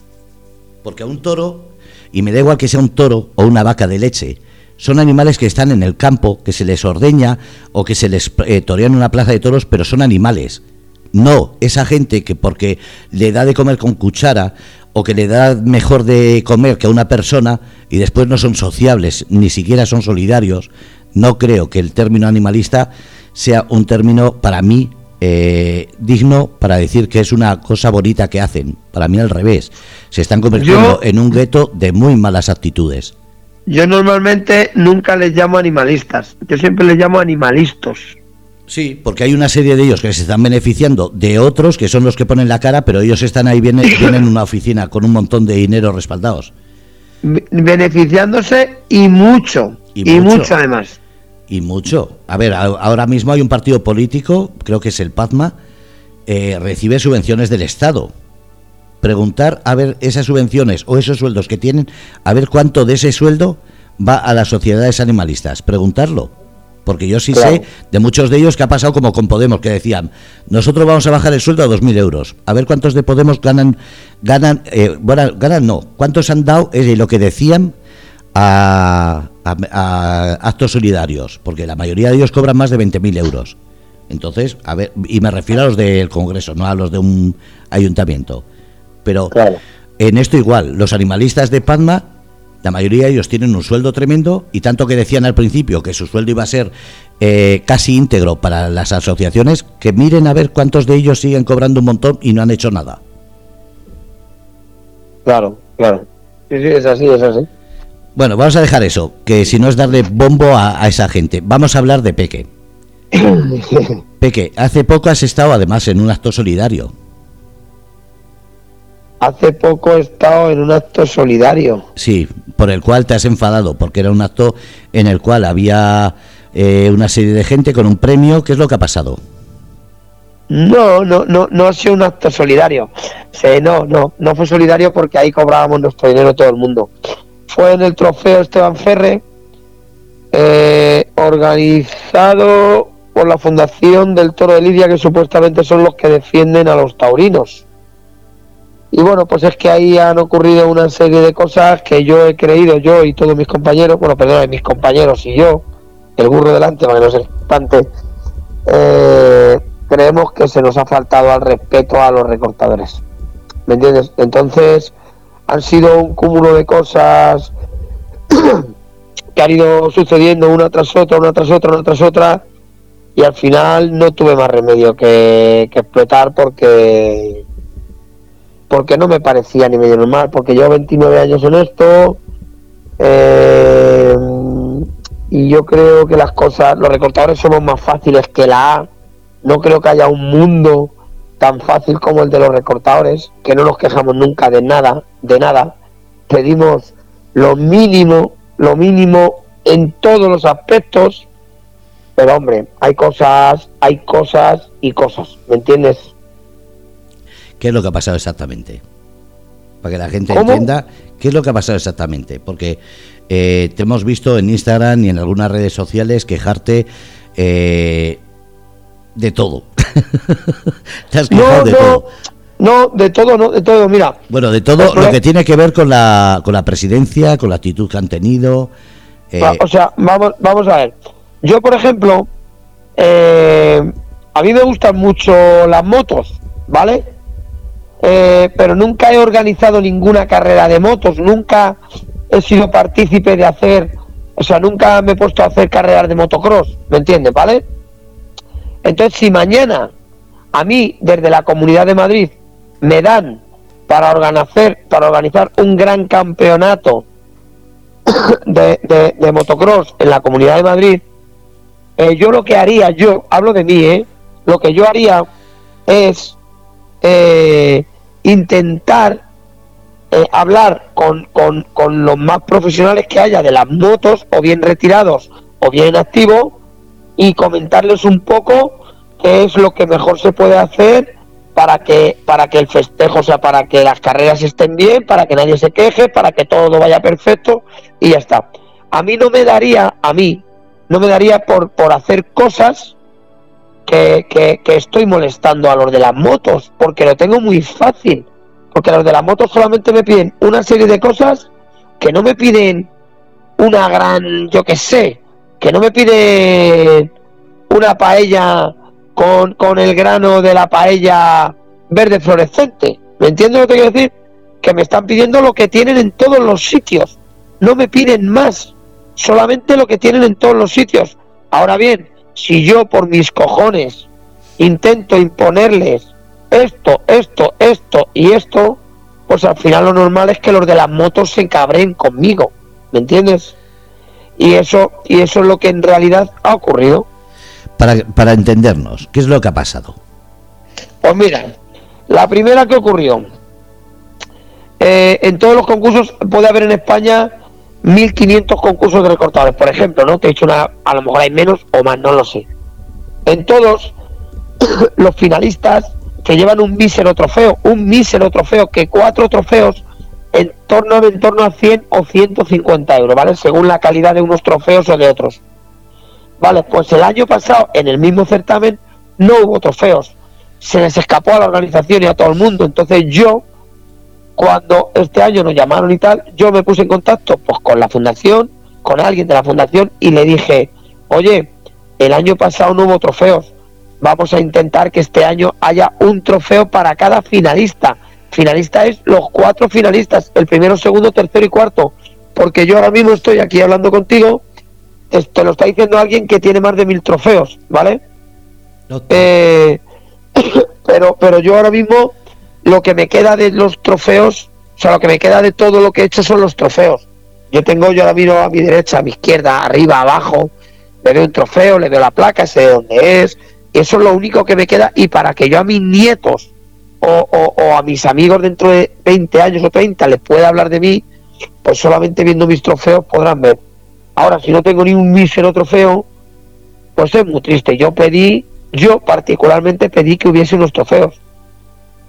Porque a un toro, y me da igual que sea un toro o una vaca de leche, son animales que están en el campo, que se les ordeña o que se les eh, torean en una plaza de toros, pero son animales. No, esa gente que porque le da de comer con cuchara o que le da mejor de comer que a una persona y después no son sociables, ni siquiera son solidarios, no creo que el término animalista sea un término para mí eh, digno para decir que es una cosa bonita que hacen. Para mí al revés, se están convirtiendo en un gueto de muy malas actitudes. Yo normalmente nunca les llamo animalistas, yo siempre les llamo animalistas. Sí, porque hay una serie de ellos que se están beneficiando de otros que son los que ponen la cara, pero ellos están ahí, vienen, en una oficina con un montón de dinero respaldados. Beneficiándose y mucho, y, mucho. además. Y mucho. A ver, ahora mismo hay un partido político, creo que es el PAZMA, eh, recibe subvenciones del Estado preguntar a ver esas subvenciones o esos sueldos que tienen, a ver cuánto de ese sueldo va a las sociedades animalistas. Preguntarlo. Porque yo sí sé de muchos de ellos que ha pasado como con Podemos, que decían, nosotros vamos a bajar el sueldo a 2.000 euros. A ver cuántos de Podemos ganan, ganan, eh, bueno, ganan no, cuántos han dado, es lo que decían, a, actos solidarios, porque la mayoría de ellos cobran más de 20.000 euros. Entonces, a ver, y me refiero a los del Congreso, no a los de un ayuntamiento. Pero en esto igual, los animalistas de Padma la mayoría de ellos tienen un sueldo tremendo y tanto que decían al principio que su sueldo iba a ser eh, casi íntegro para las asociaciones, que miren a ver cuántos de ellos siguen cobrando un montón y no han hecho nada. Claro, claro. Sí, sí, es así, es así. Bueno, vamos a dejar eso, que si no es darle bombo a, a esa gente. Vamos a hablar de Peque. Peque, hace poco has estado además en un acto solidario. Hace poco he estado en un acto solidario. Sí, por el cual te has enfadado, porque era un acto en el cual había eh, una serie de gente con un premio. ¿Qué es lo que ha pasado? No, no, no, no ha sido un acto solidario. Sí, no, no, no fue solidario porque ahí cobrábamos nuestro dinero todo el mundo. Fue en el trofeo Esteban Ferre, eh, organizado por la Fundación del Toro de Lidia, que supuestamente son los que defienden a los taurinos. Y bueno, pues es que ahí han ocurrido una serie de cosas que yo he creído, yo y todos mis compañeros, bueno, perdón, mis compañeros y yo, el burro delante para que no se espante, eh, creemos que se nos ha faltado al respeto a los recortadores. ¿Me entiendes? Entonces, han sido un cúmulo de cosas que han ido sucediendo una tras otra, una tras otra, una tras otra, y al final no tuve más remedio que, explotar porque porque no me parecía ni medio normal, porque llevo 29 años en esto eh, y yo creo que las cosas, los recortadores somos más fáciles que la A. No creo que haya un mundo tan fácil como el de los recortadores, que no nos quejamos nunca de nada, de nada. Pedimos lo mínimo, lo mínimo en todos los aspectos, pero hombre, hay cosas, hay cosas y cosas, ¿me entiendes? qué es lo que ha pasado exactamente. Para que la gente entienda qué es lo que ha pasado exactamente. Porque eh, te hemos visto en Instagram y en algunas redes sociales quejarte eh, de todo. te has quejado de todo. No, de todo, no, de todo, mira. Bueno, de todo lo que tiene que ver con la, con la presidencia, con la actitud que han tenido. Eh, o sea, vamos, vamos a ver. Yo, por ejemplo, a mí me gustan mucho las motos, ¿vale? Eh, pero nunca he organizado ninguna carrera de motos, nunca he sido partícipe de hacer, o sea, nunca me he puesto a hacer carreras de motocross, ¿me entiendes? ¿Vale? Entonces, si mañana a mí, desde la Comunidad de Madrid, me dan para organizar, para organizar un gran campeonato de, motocross en la Comunidad de Madrid, eh, yo lo que haría, yo hablo de mí, ¿eh? lo que yo haría es eh, intentar eh, hablar con, con, con, los más profesionales que haya de las motos, o bien retirados o bien activos, y comentarles un poco qué es lo que mejor se puede hacer para que, para que el festejo, o sea, para que las carreras estén bien, para que nadie se queje, para que todo vaya perfecto y ya está. A mí no me daría, a mí, no me daría por, por hacer cosas que, estoy molestando a los de las motos, porque lo tengo muy fácil. Porque los de las motos solamente me piden una serie de cosas que no me piden una gran, yo que sé, que no me piden una paella con, con el grano de la paella verde fluorescente. ¿Me entiendes lo que quiero decir? Que me están pidiendo lo que tienen en todos los sitios. No me piden más, solamente lo que tienen en todos los sitios. Ahora bien, si yo por mis cojones intento imponerles esto, esto, esto y esto, pues al final lo normal es que los de las motos se encabren conmigo, ¿me entiendes? Y eso, y eso es lo que en realidad ha ocurrido. Para, para entendernos, ¿qué es lo que ha pasado? Pues mira, la primera que ocurrió, eh, en todos los concursos puede haber en España 1.500 concursos de recortadores, por ejemplo, ¿no? Te he dicho una, a lo mejor hay menos o más, no lo sé. En todos, los finalistas se llevan un mísero trofeo, un mísero trofeo, que cuatro trofeos en torno, en torno a 100 o 150 euros, ¿vale? Según la calidad de unos trofeos o de otros. Vale, pues el año pasado, en el mismo certamen, no hubo trofeos. Se les escapó a la organización y a todo el mundo. Entonces yo, cuando este año nos llamaron y tal, yo me puse en contacto pues con la fundación, con alguien de la fundación y le dije, oye, el año pasado no hubo trofeos. Vamos a intentar que este año haya un trofeo para cada finalista. Finalista es los cuatro finalistas, el primero, segundo, tercero y cuarto. Porque yo ahora mismo estoy aquí hablando contigo, te, lo está diciendo alguien que tiene más de mil trofeos, ¿vale? Eh, pero, pero yo ahora mismo lo que me queda de los trofeos, o sea, lo que me queda de todo lo que he hecho son los trofeos. Yo tengo, yo ahora miro a mi derecha, a mi izquierda, arriba, abajo, le veo un trofeo, le veo la placa, sé de dónde es, eso es lo único que me queda y para que yo a mis nietos o, a mis amigos dentro de 20 años o 30 les pueda hablar de mí, pues solamente viendo mis trofeos podrán ver. Ahora, si no tengo ni un mísero trofeo, pues es muy triste. Yo pedí, yo particularmente pedí que hubiese unos trofeos.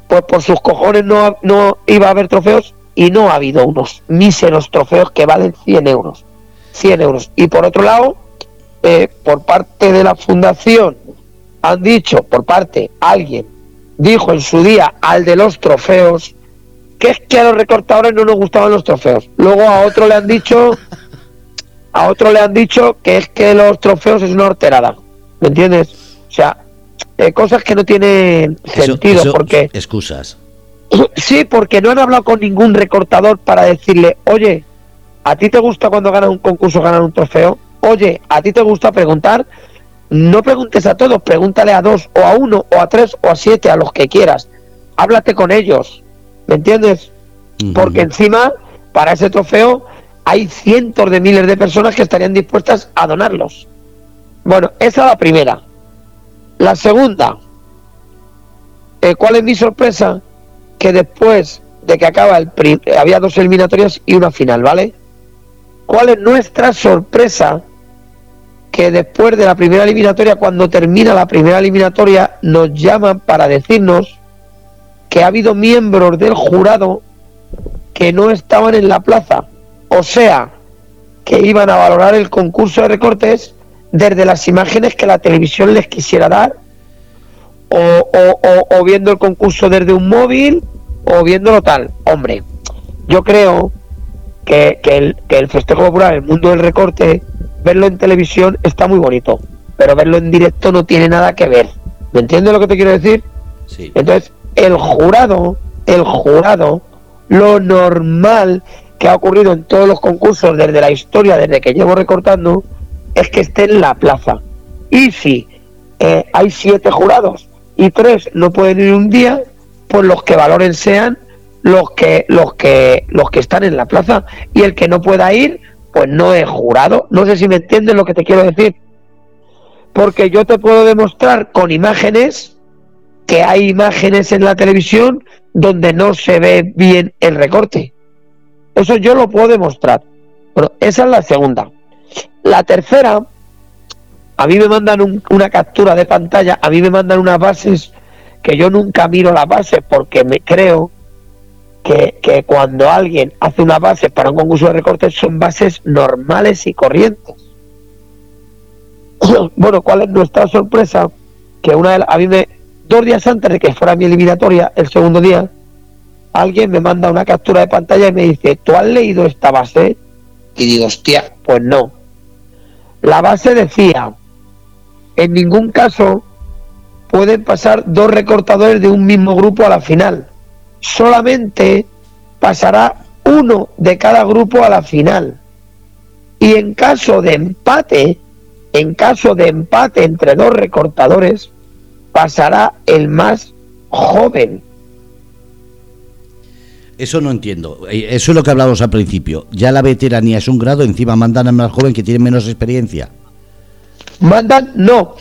Pues por sus cojones no, no iba a haber trofeos y no ha habido unos míseros trofeos que valen 100 euros. 100 euros. Y por otro lado, eh, por parte de la fundación han dicho por parte alguien dijo en su día al de los trofeos que es que a los recortadores no nos gustaban los trofeos. Luego a otro le han dicho a otro le han dicho que es que los trofeos es una horterada. ¿Me entiendes? O sea, eh, cosas que no tienen sentido porque excusas. Sí, porque no han hablado con ningún recortador para decirle, "Oye, ¿a ti te gusta cuando ganas un concurso ganar un trofeo?" Oye, ¿a ti te gusta preguntar? No preguntes a todos, pregúntale a dos o a uno o a tres o a siete, a los que quieras. Háblate con ellos, ¿me entiendes? Porque encima, para ese trofeo, hay cientos de miles de personas que estarían dispuestas a donarlos. Bueno, esa es la primera. La segunda, eh, ¿cuál es mi sorpresa? Que después de que acaba el había dos eliminatorias y una final, ¿vale? ¿Cuál es nuestra sorpresa? Que después de la primera eliminatoria, cuando termina la primera eliminatoria, nos llaman para decirnos que ha habido miembros del jurado que no estaban en la plaza. O sea, que iban a valorar el concurso de recortes desde las imágenes que la televisión les quisiera dar, o, viendo el concurso desde un móvil, o viéndolo tal. Hombre, yo creo que, el, que el festejo popular, el mundo del recorte, verlo en televisión está muy bonito, pero verlo en directo no tiene nada que ver. ¿Me entiendes lo que te quiero decir? Sí. Entonces, el jurado, el jurado, lo normal que ha ocurrido en todos los concursos desde la historia, desde que llevo recortando, es que esté en la plaza. Y si eh, hay siete jurados y tres no pueden ir un día, pues los que valoren sean los que los que los que están en la plaza y el que no pueda ir pues no he jurado. No sé si me entiendes lo que te quiero decir. Porque yo te puedo demostrar con imágenes que hay imágenes en la televisión donde no se ve bien el recorte. Eso yo lo puedo demostrar. Bueno, esa es la segunda. La tercera, a mí me mandan una captura de pantalla, a mí me mandan unas bases que yo nunca miro las bases porque me creo que, cuando alguien hace una base para un concurso de recortes son bases normales y corrientes. bueno, ¿cuál es nuestra sorpresa? Que una de a mí me, dos días antes de que fuera mi eliminatoria, el segundo día, alguien me manda una captura de pantalla y me dice, ¿tú has leído esta base? Y digo, hostia, pues no. La base decía, en ningún caso pueden pasar dos recortadores de un mismo grupo a la final solamente pasará uno de cada grupo a la final. Y en caso de empate, en caso de empate entre dos recortadores, pasará el más joven. Eso no entiendo. Eh, eso es lo que hablamos al principio. Ya la veteranía es un grado, encima mandan al más joven que tiene menos experiencia. Mandan, no.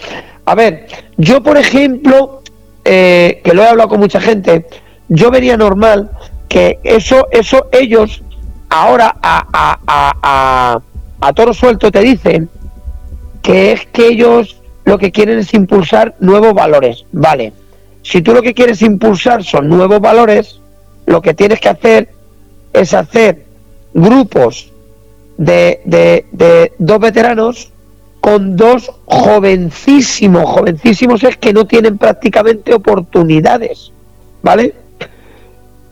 A ver, yo por ejemplo, eh, que lo he hablado con mucha gente, yo vería normal que eso, eso ellos ahora a, a, a, a, toro suelto te dicen que es que ellos lo que quieren es impulsar nuevos valores. Vale, si tú lo que quieres impulsar son nuevos valores, lo que tienes que hacer es hacer grupos de, de, dos veteranos con dos jovencísimos, jovencísimos es que no tienen prácticamente oportunidades, ¿vale?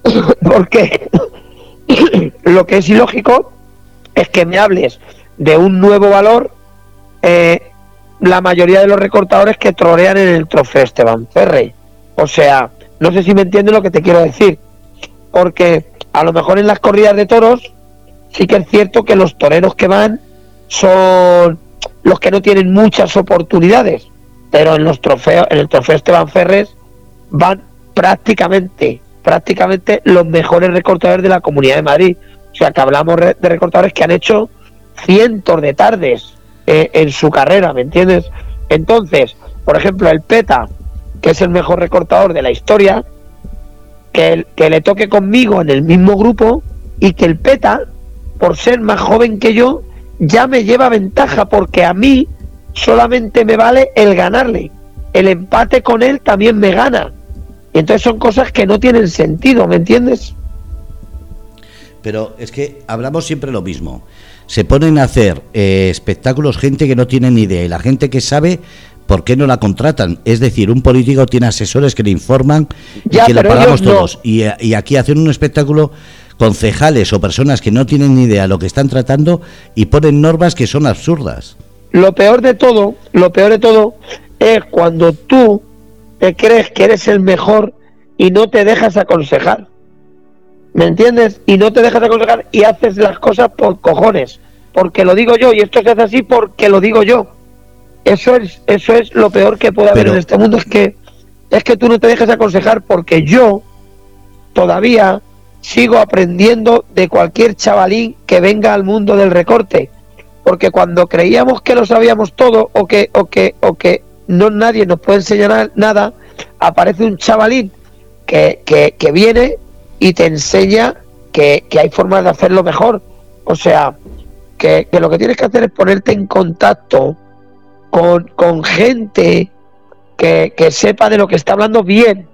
Porque lo que es ilógico es que me hables de un nuevo valor eh, la mayoría de los recortadores que trolean en el trofeo Esteban Ferrey. O sea, no sé si me entienden lo que te quiero decir. Porque a lo mejor en las corridas de toros sí que es cierto que los toreros que van son los que no tienen muchas oportunidades. Pero en los trofeos, en el trofeo Esteban Ferres van prácticamente, prácticamente los mejores recortadores de la Comunidad de Madrid. O sea que hablamos de recortadores que han hecho cientos de tardes eh, en su carrera, ¿me entiendes? Entonces, por ejemplo, el PETA, que es el mejor recortador de la historia, que, que le toque conmigo en el mismo grupo y que el PETA, por ser más joven que yo, ya me lleva ventaja porque a mí solamente me vale el ganarle. El empate con él también me gana. Y entonces son cosas que no tienen sentido, ¿me entiendes? Pero es que hablamos siempre lo mismo se ponen a hacer eh, espectáculos gente que no tiene ni idea y la gente que sabe ¿por qué no la contratan? Es decir, un político tiene asesores que le informan y que le pagamos todos. Y, y, aquí hacen un espectáculo concejales o personas que no tienen ni idea de lo que están tratando y ponen normas que son absurdas. Lo peor de todo, lo peor de todo es cuando tú te crees que eres el mejor y no te dejas aconsejar. ¿Me entiendes? Y no te dejas de aconsejar y haces las cosas por cojones. Porque lo digo yo y esto se hace así porque lo digo yo. Eso es, eso es lo peor que puede haber en este mundo. Es que, es que tú no te dejas de aconsejar porque yo todavía sigo aprendiendo de cualquier chavalín que venga al mundo del recorte. Porque cuando creíamos que lo sabíamos todo o que, o que, o que no nadie nos puede enseñar nada, aparece un chavalín que, que, que viene y te enseña que, hay formas de hacerlo mejor. O sea, que, lo que tienes que hacer es ponerte en contacto con, con gente que, que, sepa de lo que está hablando bien,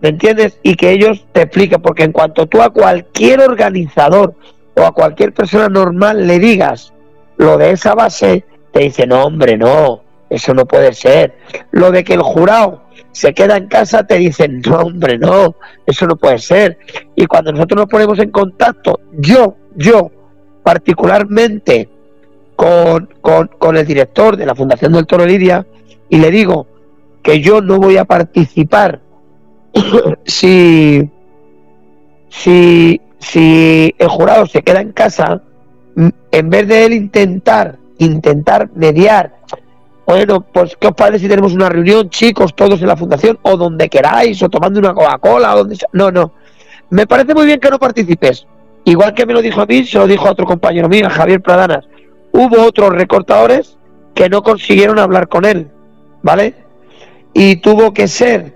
¿me entiendes? Y que ellos te expliquen, porque en cuanto tú a cualquier organizador o a cualquier persona normal le digas lo de esa base, te dice, no, hombre, no, eso no puede ser. Lo de que el jurado se queda en casa, te dicen, no, hombre, no, eso no puede ser. Y cuando nosotros nos ponemos en contacto, yo, yo, particularmente con, con, el director de la Fundación del Toro Lidia, y le digo que yo no voy a participar si, si, si el jurado se queda en casa, en vez de él intentar, intentar mediar, bueno, pues ¿qué os parece si tenemos una reunión, chicos, todos en la fundación, o donde queráis, o tomando una Coca-Cola, o donde sea? No, no. Me parece muy bien que no participes. Igual que me lo dijo a mí, se lo dijo a otro compañero mío, Javier Pradanas. Hubo otros recortadores que no consiguieron hablar con él, ¿vale? Y tuvo que ser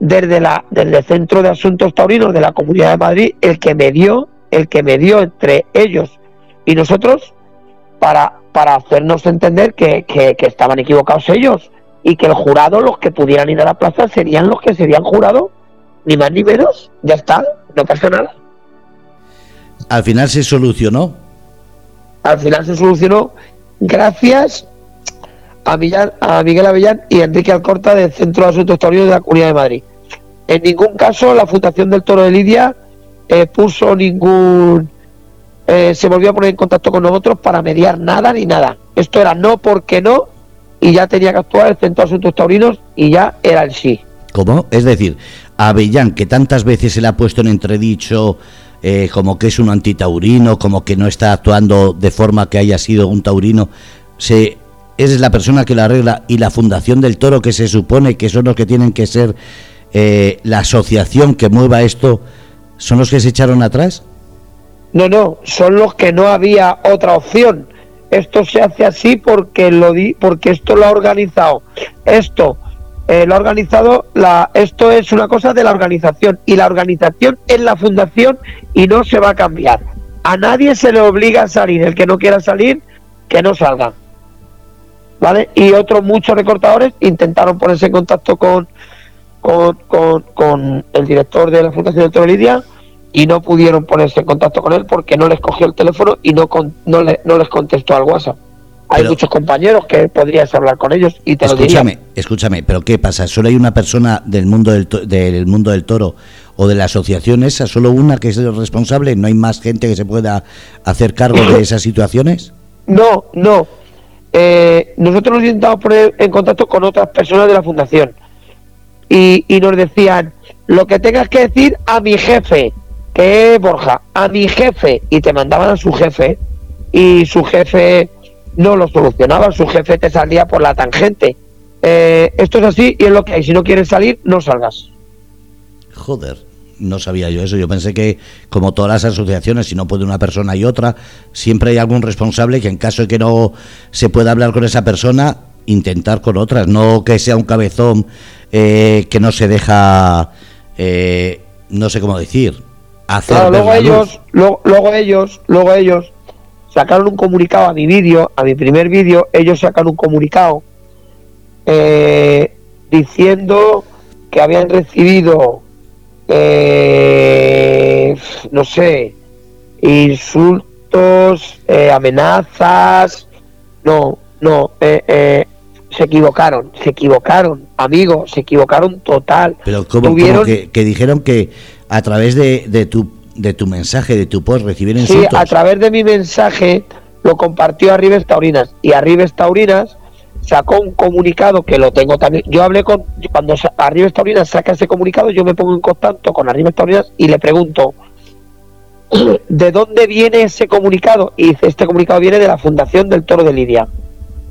desde, la, desde el Centro de Asuntos Taurinos de la Comunidad de Madrid el que me dio, el que me dio entre ellos y nosotros para para hacernos entender que, estaban equivocados ellos y que el jurado, los que pudieran ir a la plaza, serían los que serían jurado, ni más ni menos, ya está, no pasa nada. Al final se solucionó. Al final se solucionó gracias a, a Miguel Avellán y Enrique Alcorta del Centro de Asuntos Taurinos de la Comunidad de Madrid. En ningún caso la Fundación del Toro de Lidia eh, puso ningún eh, se volvió a poner en contacto con nosotros para mediar nada ni nada. Esto era no porque no y ya tenía que actuar el Centro de Asuntos Taurinos y ya era el sí. ¿Cómo? Es decir, a Avellán, que tantas veces se le ha puesto en entredicho eh, como que es un antitaurino, como que no está actuando de forma que haya sido un taurino, se, es la persona que la arregla y la Fundación del Toro, que se supone que son los que tienen que ser eh, la asociación que mueva esto, ¿son los que se echaron atrás? No, no, son los que no había otra opción. Esto se hace así porque lo di, porque esto lo ha organizado. Esto eh, lo ha organizado la. Esto es una cosa de la organización y la organización es la fundación y no se va a cambiar. A nadie se le obliga a salir. El que no quiera salir, que no salga. ¿Vale? Y otros muchos recortadores intentaron ponerse en contacto con con, con, el director de la Fundación de Lidia y no pudieron ponerse en contacto con él porque no les cogió el teléfono y no, con, no, le, no les contestó al WhatsApp. Hay Pero- muchos compañeros que podrías hablar con ellos y te lo Escúchame, dirían. escúchame, pero ¿qué pasa? ¿Solo hay una persona del mundo del, to- del mundo del toro o de la asociación esa, solo una que es el responsable? ¿No hay más gente que se pueda hacer cargo de esas situaciones? No, no. Eh, nosotros nos intentamos poner en contacto con otras personas de la fundación y, y nos decían lo que tengas que decir a mi jefe, es Borja, a mi jefe, y te mandaban a su jefe y su jefe no lo solucionaba, su jefe te salía por la tangente. Eh, esto es así y es lo que hay. Si no quieres salir, no salgas. Joder, no sabía yo eso. Yo pensé que, como todas las asociaciones, si no puede una persona y otra, siempre hay algún responsable que en caso de que no se pueda hablar con esa persona, intentar con otras, no que sea un cabezón eh, que no se deja, eh, no sé cómo decir, hacer Claro, ver luego ellos, luego, luego ellos, luego ellos sacaron un comunicado a mi vídeo, a mi primer vídeo, ellos sacan un comunicado eh, diciendo que habían recibido, eh, no sé, insultos, eh, amenazas, no, no, eh, eh, se equivocaron, se equivocaron, amigos, se equivocaron total. Pero como, Tuvieron- que, que dijeron que a través de, de tu de tu mensaje, de tu post, recibieron Sí, insultos. a través de mi mensaje lo compartió Arribes Taurinas y Arribes Taurinas sacó un comunicado que lo tengo también. Yo hablé con cuando Arribes Taurinas saca ese comunicado, yo me pongo en contacto con Arribes Taurinas y le pregunto ¿de dónde viene ese comunicado? Y dice, este comunicado viene de la Fundación del Toro de Lidia.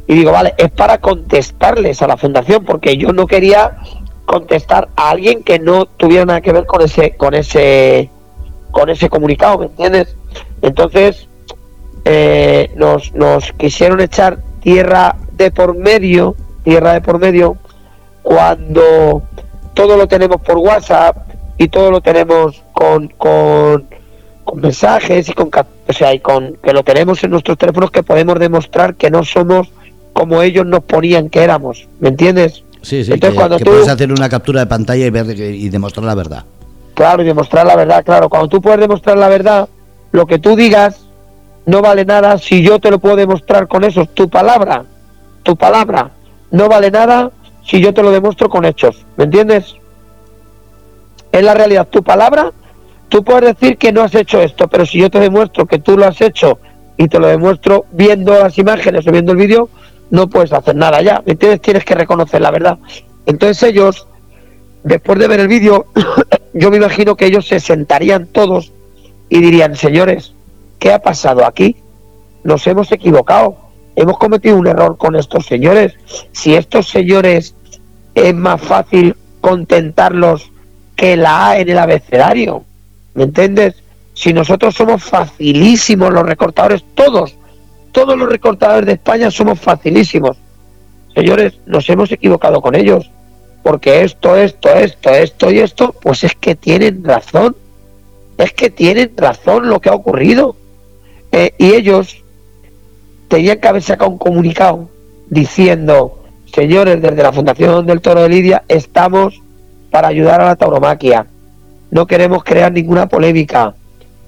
Y digo, vale, es para contestarles a la fundación porque yo no quería contestar a alguien que no tuviera nada que ver con ese con ese con ese comunicado, ¿me entiendes? Entonces, eh, nos, nos quisieron echar tierra de por medio, tierra de por medio, cuando todo lo tenemos por WhatsApp y todo lo tenemos con, con, con mensajes y con, o sea, y con que lo tenemos en nuestros teléfonos que podemos demostrar que no somos como ellos nos ponían que éramos, ¿me entiendes? Sí, sí, Entonces, que, cuando que tú- puedes hacer una captura de pantalla y ver y demostrar la verdad. Claro, y demostrar la verdad, claro. Cuando tú puedes demostrar la verdad, lo que tú digas no vale nada si yo te lo puedo demostrar con eso. Tu palabra, tu palabra, no vale nada si yo te lo demuestro con hechos. ¿Me entiendes? Es la realidad. Tu palabra, tú puedes decir que no has hecho esto, pero si yo te demuestro que tú lo has hecho y te lo demuestro viendo las imágenes o viendo el vídeo, no puedes hacer nada ya. ¿Me entiendes? Tienes que reconocer la verdad. Entonces ellos después de ver el vídeo, yo me imagino que ellos se sentarían todos y dirían, señores, ¿qué ha pasado aquí? Nos hemos equivocado, hemos cometido un error con estos señores. Si estos señores es más fácil contentarlos que la A en el abecedario, ¿me entiendes? Si nosotros somos facilísimos los recortadores, todos, todos los recortadores de España somos facilísimos. Señores, nos hemos equivocado con ellos porque esto, esto, esto, esto y esto, pues es que tienen razón. Es que tienen razón lo que ha ocurrido. Eh, y ellos tenían que haber sacado un comunicado diciendo, señores, desde la Fundación del Toro de Lidia estamos para ayudar a la tauromaquia. No queremos crear ninguna polémica.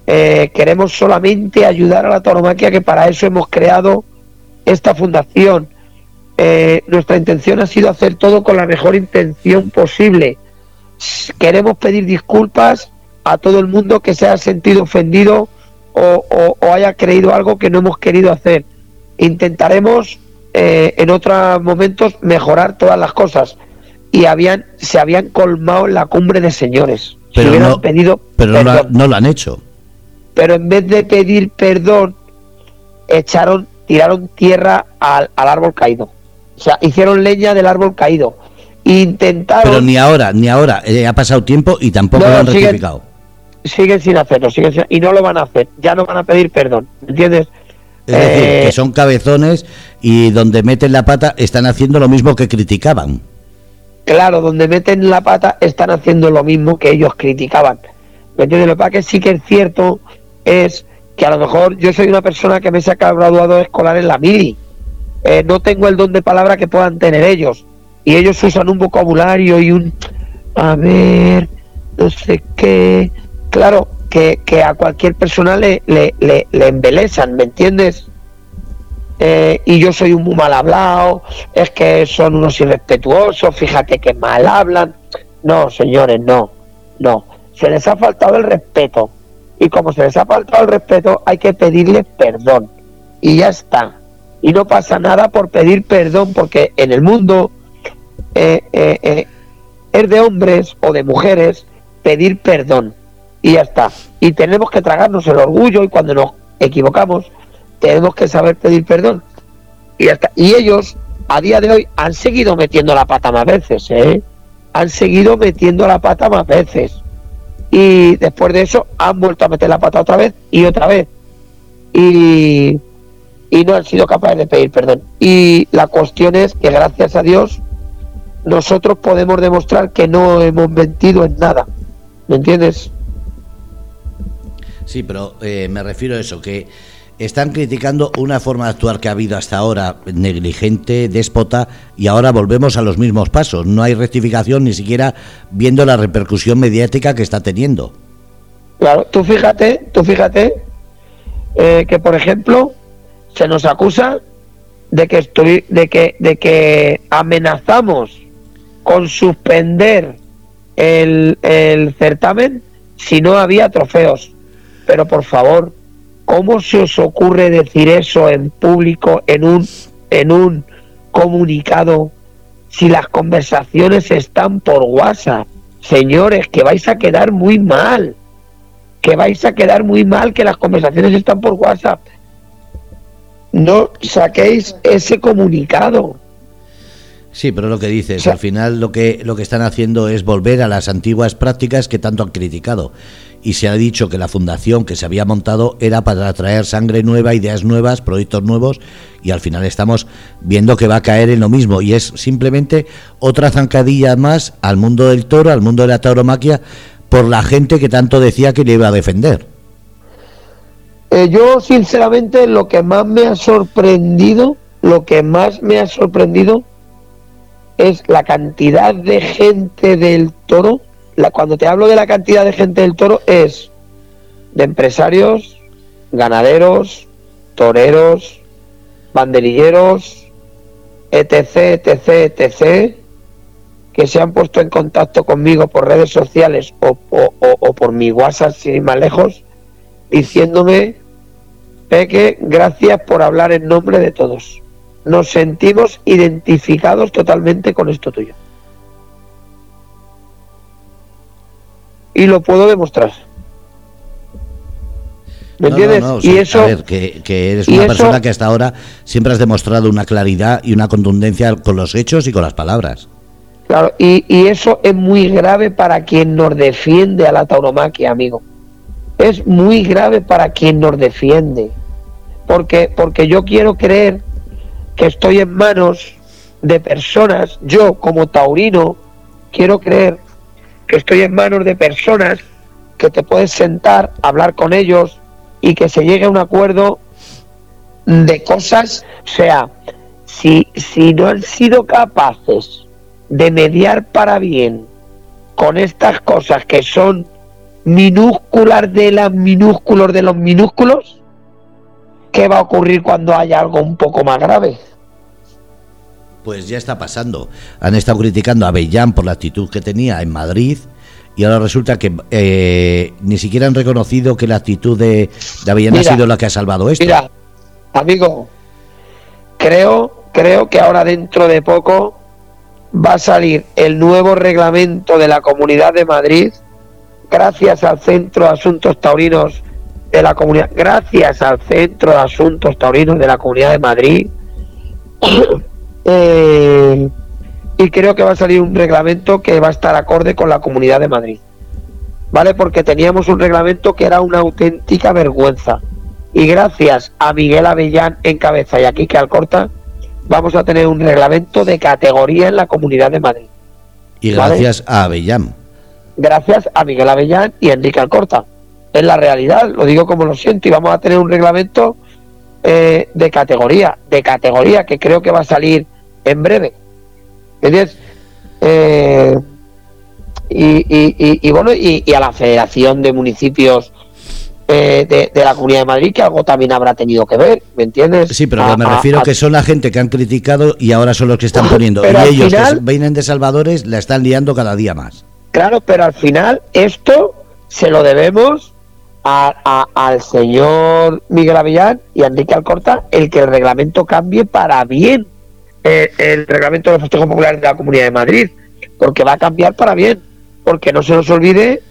Eh, queremos solamente ayudar a la tauromaquia, que para eso hemos creado esta fundación. Eh, nuestra intención ha sido hacer todo con la mejor intención posible. Queremos pedir disculpas a todo el mundo que se haya sentido ofendido o, o- o haya creído algo que no hemos querido hacer. Intentaremos eh, en otros momentos mejorar todas las cosas. Y habían, se habían colmado en la cumbre de señores. Pero no- pedido Pero no, lo- no lo han hecho. Pero en vez de pedir perdón, echaron, tiraron tierra al, al árbol caído. O sea, hicieron leña del árbol caído. Intentaron, Pero ni ahora, ni ahora. Eh, ha pasado tiempo y tampoco No, lo han siguen- rectificado. siguen sin hacerlo, siguen sin- y no lo van a hacer. Ya no van a pedir perdón, ¿entiendes? Es decir, Eh, que son cabezones y donde meten la pata están haciendo lo mismo que criticaban. Claro, donde meten la pata están haciendo lo mismo que ellos criticaban. ¿Me entiendes? Lo que pasa que sí que es cierto es que a lo mejor yo soy una persona que me he sacado graduado escolar en la mili. Eh, no tengo el don de palabra que puedan tener ellos. Y ellos usan un vocabulario y un a ver, no sé qué. Claro, que, que a cualquier persona le, le, le, le embelezan, ¿me entiendes? Eh, y yo soy un muy mal hablado, es que son unos irrespetuosos, fíjate que mal hablan. No, señores, no, no. Se les ha faltado el respeto. Y como se les ha faltado el respeto, hay que pedirles perdón. Y ya está. Y no pasa nada por pedir perdón, porque en el mundo eh, eh, es de hombres o de mujeres pedir perdón. Y ya está. Y tenemos que tragarnos el orgullo y cuando nos equivocamos, tenemos que saber pedir perdón. Y, hasta, y ellos, a día de hoy, han seguido metiendo la pata más veces, ¿eh? Han seguido metiendo la pata más veces. Y después de eso, han vuelto a meter la pata otra vez y otra vez. Y, y no han sido capaces de pedir perdón. Y la cuestión es que, gracias a Dios, nosotros podemos demostrar que no hemos mentido en nada. ¿Me entiendes? Sí, pero eh, me refiero a eso, que están criticando una forma de actuar que ha habido hasta ahora negligente, déspota, y ahora volvemos a los mismos pasos. No hay rectificación ni siquiera viendo la repercusión mediática que está teniendo. Claro, tú fíjate, tú fíjate eh, que por ejemplo se nos acusa de que estoy, de que, de que amenazamos con suspender el, el certamen si no había trofeos. Pero por favor, ¿Cómo se os ocurre decir eso en público, en un, en un comunicado, si las conversaciones están por WhatsApp? Señores, que vais a quedar muy mal, que vais a quedar muy mal que las conversaciones están por WhatsApp. No saquéis ese comunicado. Sí, pero lo que dices, al final lo que, lo que están haciendo es volver a las antiguas prácticas que tanto han criticado y se ha dicho que la fundación que se había montado era para atraer sangre nueva, ideas nuevas, proyectos nuevos y al final estamos viendo que va a caer en lo mismo y es simplemente otra zancadilla más al mundo del toro, al mundo de la tauromaquia por la gente que tanto decía que le iba a defender. Eh, yo sinceramente lo que más me ha sorprendido, lo que más me ha sorprendido es la cantidad de gente del toro cuando te hablo de la cantidad de gente del toro es de empresarios, ganaderos, toreros, banderilleros, etc, etc, etc, que se han puesto en contacto conmigo por redes sociales o, o por mi WhatsApp, sin ir más lejos, diciéndome, Peque, gracias por hablar en nombre de todos. Nos sentimos identificados totalmente con esto tuyo. Y lo puedo demostrar. ¿Me entiendes? y eso, a ver, que, eres una persona que hasta ahora siempre has demostrado una claridad y una contundencia con los hechos y con las palabras. Claro, y, y eso es muy grave para quien nos defiende a la tauromaquia, amigo. Es muy grave para quien nos defiende. Porque, porque yo quiero creer que estoy en manos de personas, yo como taurino, quiero creer que estoy en manos de personas que te puedes sentar, hablar con ellos y que se llegue a un acuerdo de cosas, o sea, si, si no han sido capaces de mediar para bien con estas cosas que son minúsculas de las minúsculos de los minúsculos, ¿qué va a ocurrir cuando haya algo un poco más grave? Pues ya está pasando. Han estado criticando a Bellán por la actitud que tenía en Madrid y ahora resulta que eh, ni siquiera han reconocido que la actitud de, de Avellán ha sido la que ha salvado esto. Mira, amigo, creo, creo que ahora dentro de poco va a salir el nuevo reglamento de la Comunidad de Madrid, gracias al Centro de Asuntos Taurinos de la Comunidad, gracias al Centro de Asuntos Taurinos de la Comunidad de Madrid. Eh, y creo que va a salir un reglamento que va a estar acorde con la Comunidad de Madrid. ¿Vale? Porque teníamos un reglamento que era una auténtica vergüenza. Y gracias a Miguel Avellán en cabeza y a Quique Alcorta, vamos a tener un reglamento de categoría en la Comunidad de Madrid. Y gracias a Avellán. Gracias a Miguel Avellán y Enrique Alcorta. Es la realidad, lo digo como lo siento, y vamos a tener un reglamento eh, de categoría, de categoría que creo que va a salir en breve. Eh, y, y, bueno, y, a la Federación de Municipios eh, de, la Comunidad de Madrid, que algo también habrá tenido que ver, ¿me entiendes? Sí, pero me refiero que son la gente que han criticado y ahora son los que están poniendo. y ellos que vienen de Salvadores la están liando cada día más. Claro, pero al final esto se lo debemos al señor Miguel Avillán y a Enrique Alcorta el que el reglamento cambie para bien eh, el reglamento de los festejos populares de la Comunidad de Madrid, porque va a cambiar para bien, porque no se nos olvide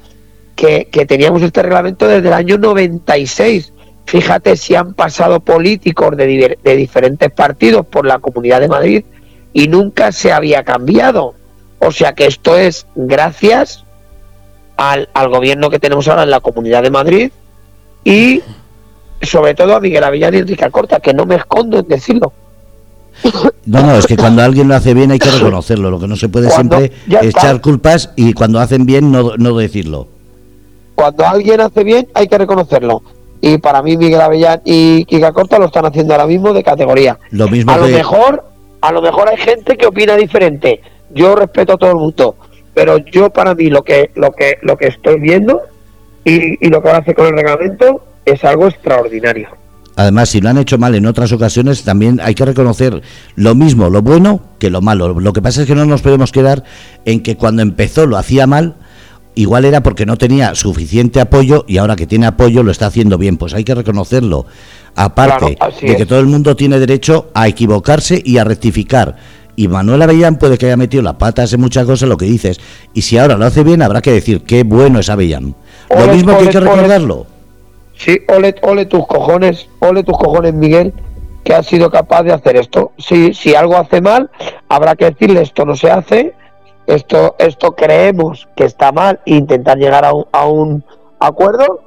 que, teníamos este reglamento desde el año 96. Fíjate si han pasado políticos de diferentes partidos por la Comunidad de Madrid y nunca se había cambiado. O sea que esto es gracias al, al gobierno que tenemos ahora en la Comunidad de Madrid y sobre todo a Miguel Avellán y Enrique Corta, que no me escondo en decirlo. No, no, es que cuando alguien lo hace bien hay que reconocerlo. Lo que no se puede siempre echar culpas y cuando hacen bien no, no decirlo. Cuando alguien hace bien hay que reconocerlo. Y para mí Miguel Avellán y Kika Corta lo están haciendo ahora mismo de categoría. Lo mismo a lo mejor, a lo mejor hay gente que opina diferente. Yo respeto a todo el mundo, pero yo para mí lo que lo que lo que estoy viendo y, y lo que van a hacer con el reglamento es algo extraordinario. Además, si lo han hecho mal en otras ocasiones, también hay que reconocer lo mismo, lo bueno, que lo malo. Lo que pasa es que no nos podemos quedar en que cuando empezó lo hacía mal, igual era porque no tenía suficiente apoyo y ahora que tiene apoyo lo está haciendo bien. Pues hay que reconocerlo. Aparte de que todo el mundo tiene derecho a equivocarse y a rectificar. Y Manuel Avellán puede que haya metido las patas en muchas cosas, lo que dices. Y si ahora lo hace bien, habrá que decir qué bueno es Avellán. Lo mismo que hay que recordarlo. Sí, ole, ole tus cojones, ole tus cojones, Miguel, que has sido capaz de hacer esto. Si, si algo hace mal, habrá que decirle esto no se hace, esto, esto creemos que está mal e intentar llegar a un, a un acuerdo.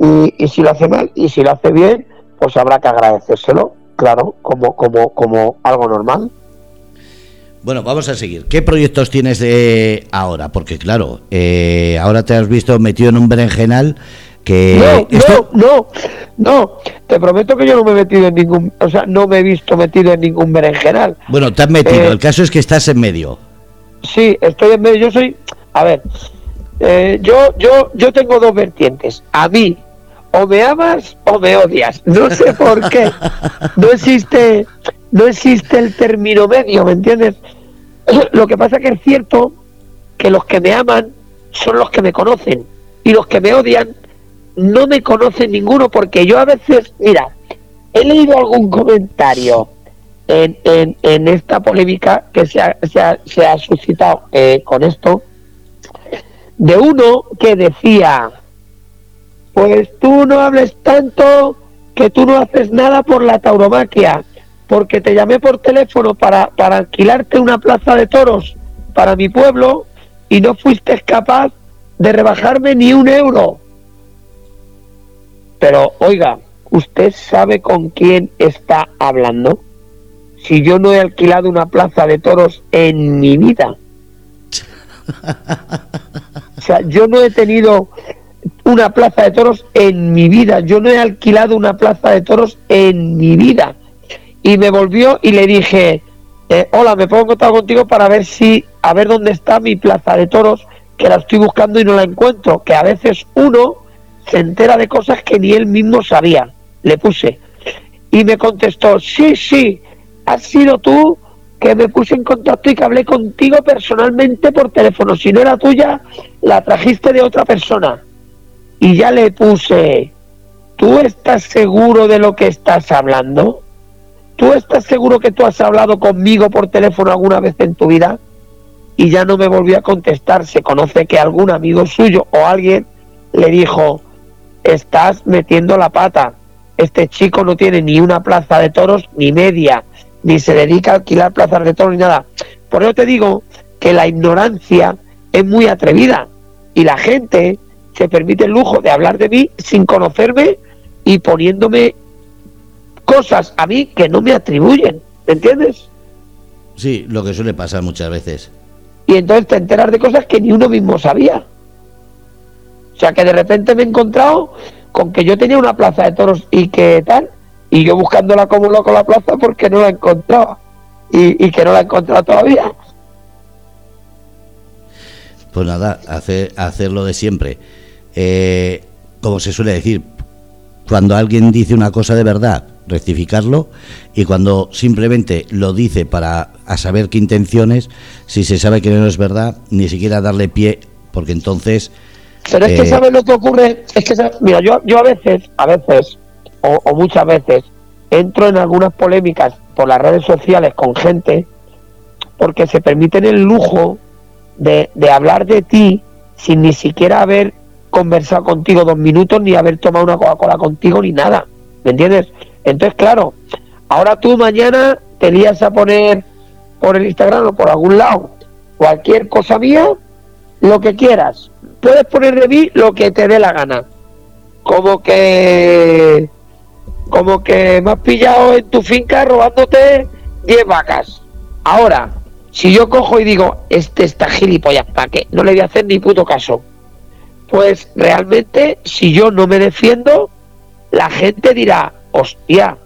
Y, y, si lo hace mal y si lo hace bien, pues habrá que agradecérselo, claro, como, como, como algo normal. Bueno, vamos a seguir. ¿Qué proyectos tienes de ahora? Porque claro, eh, ahora te has visto metido en un berenjenal no, no, no, no, te prometo que yo no me he metido en ningún, o sea, no me he visto metido en ningún berenjenal. Bueno, te has metido, eh, el caso es que estás en medio. Sí, estoy en medio, yo soy, a ver, eh, yo, yo, yo tengo dos vertientes, a mí, o me amas o me odias, no sé por qué, no existe, no existe el término medio, ¿me entiendes? Lo que pasa que es cierto que los que me aman son los que me conocen y los que me odian no me conoce ninguno porque yo a veces, mira, he leído algún comentario en, en, en esta polémica que se ha, se ha, suscitado eh, con esto, de uno que decía, pues tú no hables tanto que tú no haces nada por la tauromaquia, porque te llamé por teléfono para, para alquilarte una plaza de toros para mi pueblo y no fuiste capaz de rebajarme ni un euro. Pero oiga, ¿usted sabe con quién está hablando? Si yo no he alquilado una plaza de toros en mi vida. O sea, yo no he tenido una plaza de toros en mi vida. Yo no he alquilado una plaza de toros en mi vida. Y me volvió y le dije, eh, hola, me pongo en contigo para ver si, a ver dónde está mi plaza de toros, que la estoy buscando y no la encuentro. Que a veces uno se entera de cosas que ni él mismo sabía. Le puse. Y me contestó, sí, sí, has sido tú que me puse en contacto y que hablé contigo personalmente por teléfono. Si no era tuya, la trajiste de otra persona. Y ya le puse, ¿tú estás seguro de lo que estás hablando? ¿Tú estás seguro que tú has hablado conmigo por teléfono alguna vez en tu vida? Y ya no me volvió a contestar. Se conoce que algún amigo suyo o alguien le dijo, estás metiendo la pata. Este chico no tiene ni una plaza de toros ni media, ni se dedica a alquilar plazas de toros ni nada. Por eso te digo que la ignorancia es muy atrevida y la gente se permite el lujo de hablar de mí sin conocerme y poniéndome cosas a mí que no me atribuyen, ¿me entiendes? Sí, lo que suele pasar muchas veces. Y entonces te enteras de cosas que ni uno mismo sabía. O sea que de repente me he encontrado con que yo tenía una plaza de toros y que tal, y yo buscándola como loco la plaza porque no la encontraba y, y que no la he encontrado todavía. Pues nada, hacer, hacer lo de siempre. Eh, como se suele decir, cuando alguien dice una cosa de verdad, rectificarlo y cuando simplemente lo dice para a saber qué intenciones, si se sabe que no es verdad, ni siquiera darle pie, porque entonces... Pero es que eh, sabes lo que ocurre, es que mira, yo, yo a veces, a veces, o, o muchas veces, entro en algunas polémicas por las redes sociales con gente porque se permiten el lujo de, de hablar de ti sin ni siquiera haber conversado contigo dos minutos, ni haber tomado una Coca-Cola contigo, ni nada. ¿Me entiendes? Entonces, claro, ahora tú mañana te lías a poner por el Instagram o por algún lado cualquier cosa mía, lo que quieras. Puedes poner de mí lo que te dé la gana. Como que como que me has pillado en tu finca robándote 10 vacas. Ahora, si yo cojo y digo, este está gilipollas, ¿para qué? No le voy a hacer ni puto caso. Pues realmente, si yo no me defiendo, la gente dirá, hostia,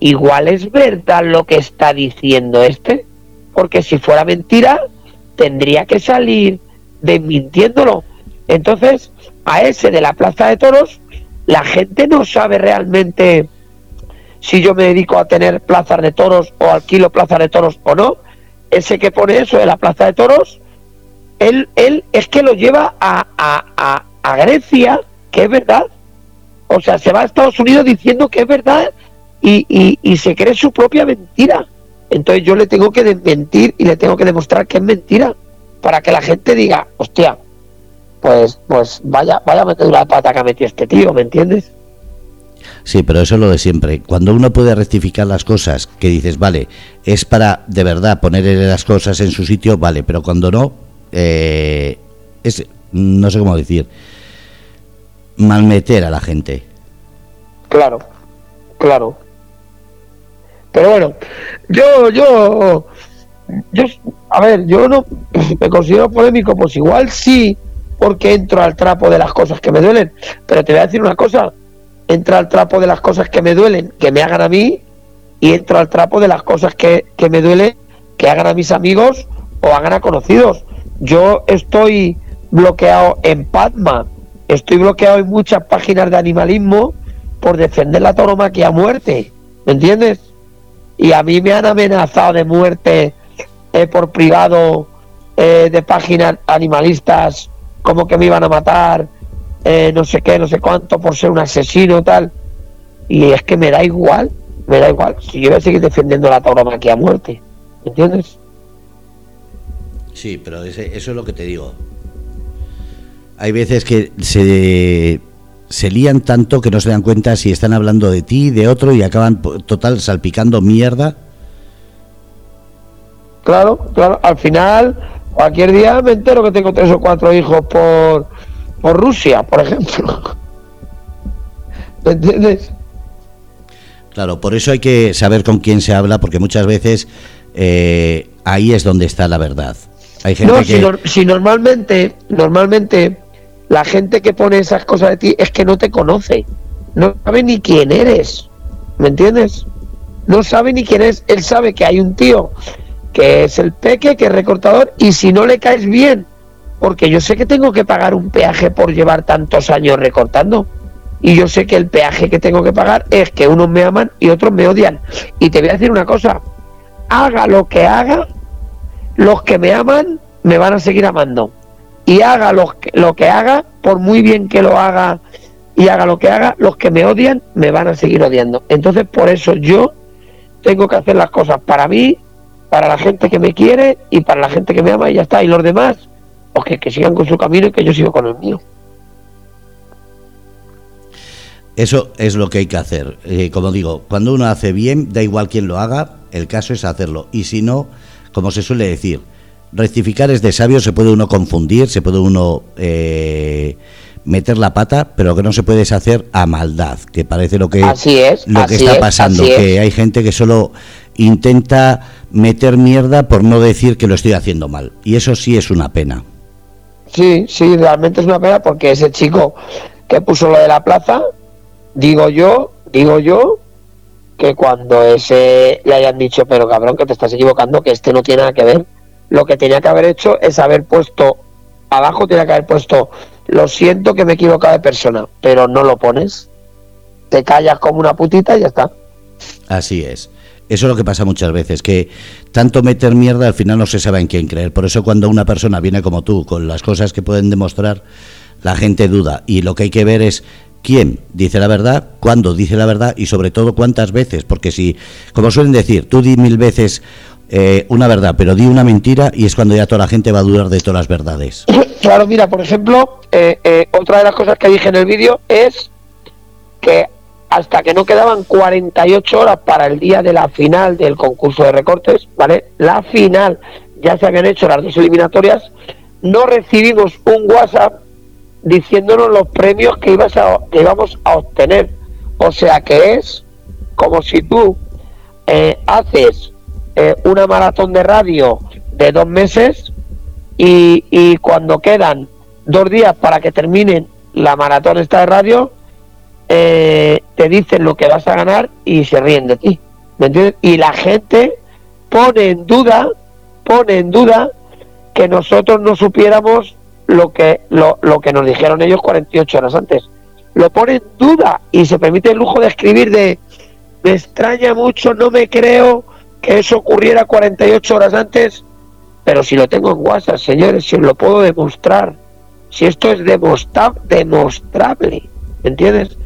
igual es verdad lo que está diciendo este, porque si fuera mentira, tendría que salir desmintiéndolo. Entonces, a ese de la Plaza de Toros, la gente no sabe realmente si yo me dedico a tener plazas de toros o alquilo plazas de toros o no. Ese que pone eso de la Plaza de Toros, él, él es que lo lleva a, a, a Grecia, que es verdad, o sea, se va a Estados Unidos diciendo que es verdad y, se cree su propia mentira. Entonces yo le tengo que desmentir y le tengo que demostrar que es mentira para que la gente diga, hostia, pues, pues vaya, vaya metedura de pata que ha metido este tío, ¿me entiendes? Sí, pero eso es lo de siempre. Cuando uno puede rectificar las cosas, que dices, vale, es para de verdad ponerle las cosas en su sitio, vale, pero cuando no, eh, es, no sé cómo decir, malmeter a la gente. Claro, claro. Pero bueno, yo, yo, yo, a ver, yo no me considero polémico, pues igual sí, porque entro al trapo de las cosas que me duelen. Pero te voy a decir una cosa, entro al trapo de las cosas que me duelen, que me hagan a mí, y entro al trapo de las cosas que, que me duelen, que hagan a mis amigos o hagan a conocidos. Yo estoy bloqueado en Padma estoy bloqueado en muchas páginas de animalismo por defender la tauromaquia a muerte, ¿me entiendes? Y a mí me han amenazado de muerte eh, por privado eh, de páginas animalistas, como que me iban a matar, eh, no sé qué, no sé cuánto, por ser un asesino tal. Y es que me da igual, me da igual. Si yo voy a seguir defendiendo la tauromaquia a muerte, ¿me entiendes? Sí, pero eso es lo que te digo hay veces que se, se lían tanto que no se dan cuenta si están hablando de ti, de otro y acaban total salpicando mierda. Claro, claro, al final cualquier día me entero que tengo tres o cuatro hijos por, por Rusia, por ejemplo. ¿Me entiendes? Claro, por eso hay que saber con quién se habla, porque muchas veces eh, ahí es donde está la verdad. Hay gente no, que... si, si normalmente, normalmente la gente que pone esas cosas de ti es que no te conoce, no sabe ni quién eres, ¿me entiendes? No sabe ni quién es, él sabe que hay un tío que es el peque, que es recortador, y si no le caes bien, porque yo sé que tengo que pagar un peaje por llevar tantos años recortando, y yo sé que el peaje que tengo que pagar es que unos me aman y otros me odian. Y te voy a decir una cosa, haga lo que haga, los que me aman me van a seguir amando y haga lo que, lo que haga, por muy bien que lo haga y haga lo que haga, los que me odian me van a seguir odiando. Entonces, por eso yo tengo que hacer las cosas para mí, para la gente que me quiere y para la gente que me ama y ya está. Y los demás, pues que, sigan con su camino y que yo sigo con el mío. Eso es lo que hay que hacer. Eh, como digo, cuando uno hace bien, da igual quién lo haga, el caso es hacerlo. Y si no, como se suele decir, rectificar es de sabio, se puede uno confundir, se puede uno eh, meter la pata, pero que no se puede hacer a maldad, que parece lo que, lo que está pasando, que hay gente que solo intenta meter mierda por no decir que lo estoy haciendo mal. Y eso sí es una pena. Sí, sí, realmente es una pena porque ese chico que puso lo de la plaza, digo yo, digo yo, que cuando ese le hayan dicho, pero cabrón, que te estás equivocando, que este no tiene nada que ver, lo que tenía que haber hecho es haber puesto abajo tiene que haber puesto, lo siento que me he equivocado de persona, pero no lo pones. Te callas como una putita y ya está. Así es. Eso es lo que pasa muchas veces, que tanto meter mierda al final no se sabe en quién creer. Por eso cuando una persona viene como tú, con las cosas que pueden demostrar, la gente duda. Y lo que hay que ver es quién dice la verdad, cuándo dice la verdad y sobre todo cuántas veces. Porque si, como suelen decir, tú di mil veces eh, una verdad, pero di una mentira y es cuando ya toda la gente va a dudar de todas las verdades. Claro, mira, por ejemplo, eh, eh, otra de las cosas que dije en el vídeo es que hasta que no quedaban 48 horas para el día de la final del concurso de recortes, ¿vale? La final, ya se habían hecho las dos eliminatorias, no recibimos un WhatsApp diciéndonos los premios que, ibas a, que íbamos a obtener. O sea que es como si tú eh, haces eh, una maratón de radio de dos meses y, y cuando quedan dos días para que terminen la maratón esta de radio, eh, te dicen lo que vas a ganar y se ríen de ti. ¿Me entiendes? Y la gente pone en duda, pone en duda que nosotros no supiéramos lo que, lo, lo que nos dijeron ellos 48 horas antes. Lo pone en duda y se permite el lujo de escribir de me extraña mucho, no me creo que eso ocurriera 48 horas antes, pero si lo tengo en WhatsApp, señores, si lo puedo demostrar, si esto es demostrable, ¿entiendes?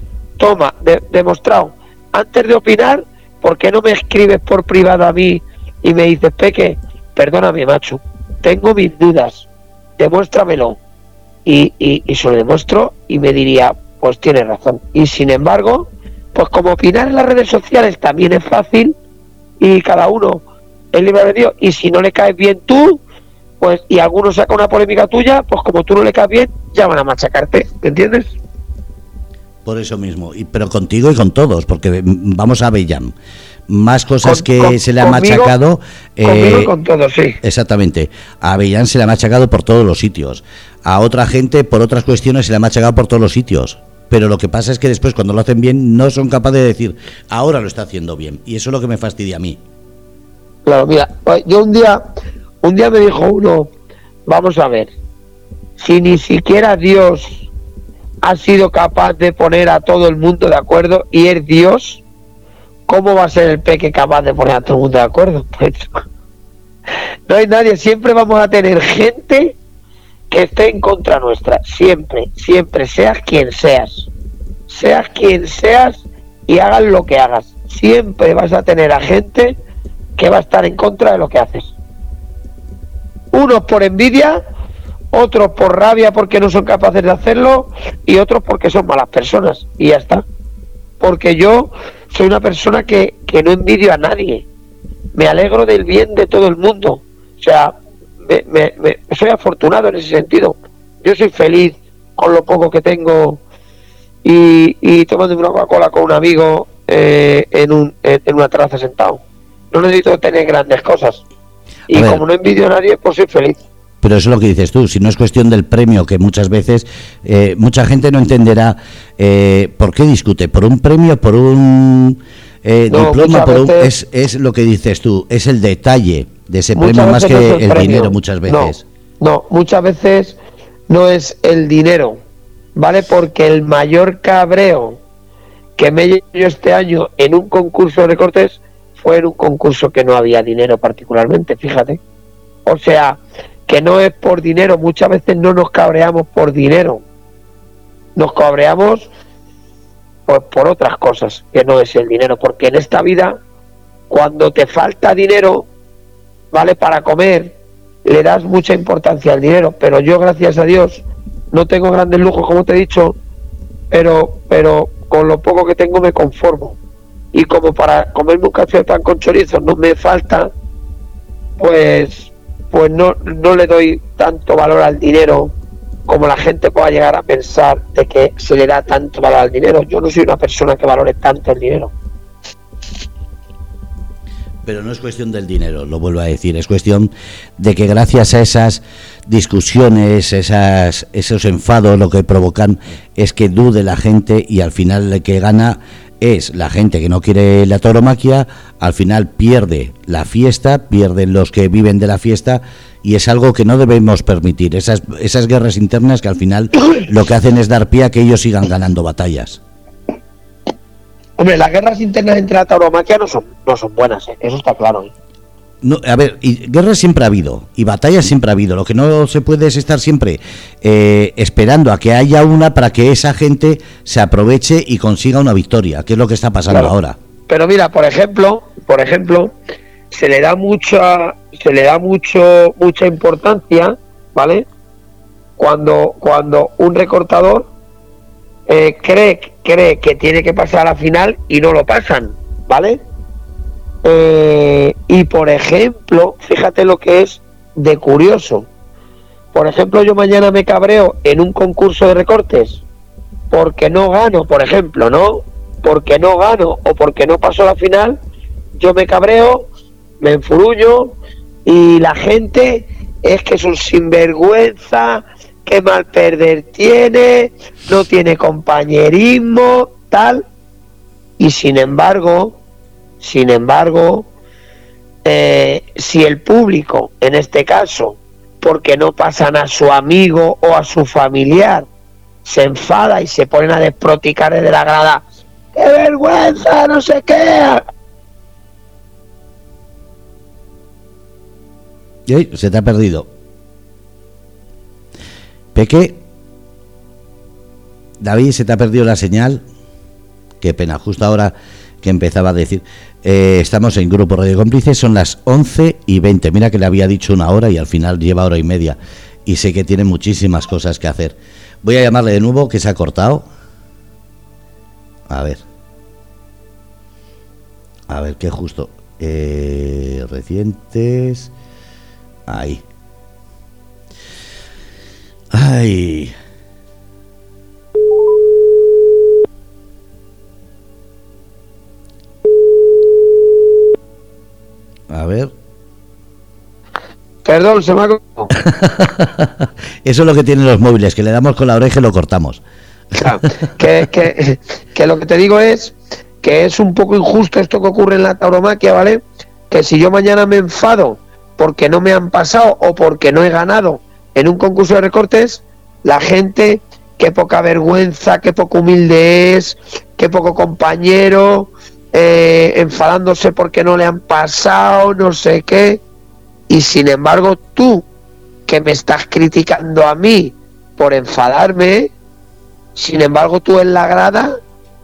toma, demostrado. Antes de opinar, ¿por qué no me escribes por privado a mí y me dices, Peque, perdóname, macho, tengo mis dudas, demuéstramelo? Y, y, se lo demuestro y me diría, pues tienes razón. Y sin embargo, pues como opinar en las redes sociales también es fácil y cada uno es libre de Dios. Y si no le caes bien tú, pues y alguno saca una polémica tuya, pues como tú no le caes bien, ya van a machacarte, ¿entiendes? Por eso mismo, y, pero contigo y con todos, porque vamos a Bellam. Más cosas que se le ha machacado. Eh, con todos, sí. Exactamente. A Avellán se le ha machacado por todos los sitios. A otra gente, por otras cuestiones, se le ha machacado por todos los sitios. Pero lo que pasa es que después, cuando lo hacen bien, no son capaces de decir, ahora lo está haciendo bien. Y eso es lo que me fastidia a mí. Claro, mira, yo un día, un día me dijo uno, vamos a ver, si ni siquiera Dios ha sido capaz de poner a todo el mundo de acuerdo y es Dios, ¿cómo va a ser el peque capaz de poner a todo el mundo de acuerdo? Pues, no hay nadie, siempre vamos a tener gente que esté en contra nuestra, siempre, siempre, seas quien seas, seas quien seas y hagas lo que hagas, siempre vas a tener a gente que va a estar en contra de lo que haces. Unos por envidia, otros por rabia porque no son capaces de hacerlo y otros porque son malas personas y ya está. Porque yo soy una persona que, que no envidio a nadie, me alegro del bien de todo el mundo, o sea, me, soy afortunado en ese sentido, yo soy feliz con lo poco que tengo y, y tomando una Coca-Cola con un amigo eh, en, un, en una terraza sentado. No necesito tener grandes cosas. Y como no envidio a nadie, pues soy feliz. Pero eso es lo que dices tú, si no es cuestión del premio, que muchas veces eh, mucha gente no entenderá eh, por qué discute, por un premio, por un eh, diploma, por un, es, es lo que dices tú, es el detalle de ese premio más que el, dinero muchas veces. No, muchas veces no es el dinero, ¿vale? Porque el mayor cabreo que me he yo este año en un concurso de cortes fue en un concurso que no había dinero particularmente, fíjate. O sea, que no es por dinero, muchas veces no nos cabreamos por dinero, nos cabreamos pues, por otras cosas que no es el dinero, porque en esta vida, cuando te falta dinero, vale para comer, le das mucha importancia al dinero, pero yo gracias a Dios no tengo grandes lujos como te he dicho, pero pero con lo poco que tengo me conformo. Y como para comerme un café tan con chorizo no me falta, pues pues no, no le doy tanto valor al dinero como la gente pueda llegar a pensar de que se le da tanto valor al dinero. Yo no soy una persona que valore tanto el dinero. Pero no es cuestión del dinero, lo vuelvo a decir, es cuestión de que gracias a esas discusiones, esas, esos enfados, lo que provocan es que dude la gente y al final el que gana es la gente que no quiere la tauromaquia, al final pierde la fiesta, pierden los que viven de la fiesta y es algo que no debemos permitir. Esas, esas guerras internas que al final lo que hacen es dar pie a que ellos sigan ganando batallas. Hombre, las guerras internas entre la tauromaquia no son, no son buenas, ¿eh? eso está claro. ¿eh? No, a ver, y guerras siempre ha habido, y batallas siempre ha habido. Lo que no se puede es estar siempre eh, esperando a que haya una para que esa gente se aproveche y consiga una victoria, que es lo que está pasando ahora. Pero mira, por ejemplo, por ejemplo, se le da mucha, se le da mucho, mucha importancia, ¿vale? Cuando, cuando un recortador eh, cree, cree que tiene que pasar a la final y no lo pasan, ¿vale? Eh, y por ejemplo, fíjate lo que es de curioso. Por ejemplo, yo mañana me cabreo en un concurso de recortes porque no gano, por ejemplo, ¿no? Porque no gano o porque no paso la final, yo me cabreo, me enfurullo y la gente es que es un sinvergüenza, que mal perder tiene, no tiene compañerismo, tal. Y sin embargo, sin embargo, eh, si el público, en este caso, porque no pasan a su amigo o a su familiar, se enfada y se ponen a desproticar desde la grada, ¡qué vergüenza! No sé qué. Y se te ha perdido. Peque, David, se te ha perdido la señal. Qué pena, justo ahora que empezaba a decir. Eh, estamos en Grupo Radio Cómplices, son las 11 y 20. Mira que le había dicho una hora y al final lleva hora y media. Y sé que tiene muchísimas cosas que hacer. Voy a llamarle de nuevo, que se ha cortado. A ver. A ver, qué justo. Eh, recientes. Ahí. Ay. A ver. Perdón, se me ha Eso es lo que tienen los móviles, que le damos con la oreja y lo cortamos. que, que, lo que te digo es que es un poco injusto esto que ocurre en la tauromaquia, ¿vale? Que si yo mañana me enfado porque no me han pasado o porque no he ganado en un concurso de recortes, la gente, qué poca vergüenza, qué poco humilde es, qué poco compañero, eh, enfadándose porque no le han pasado, no sé qué. Y sin embargo tú, que me estás criticando a mí por enfadarme, sin embargo tú en la grada,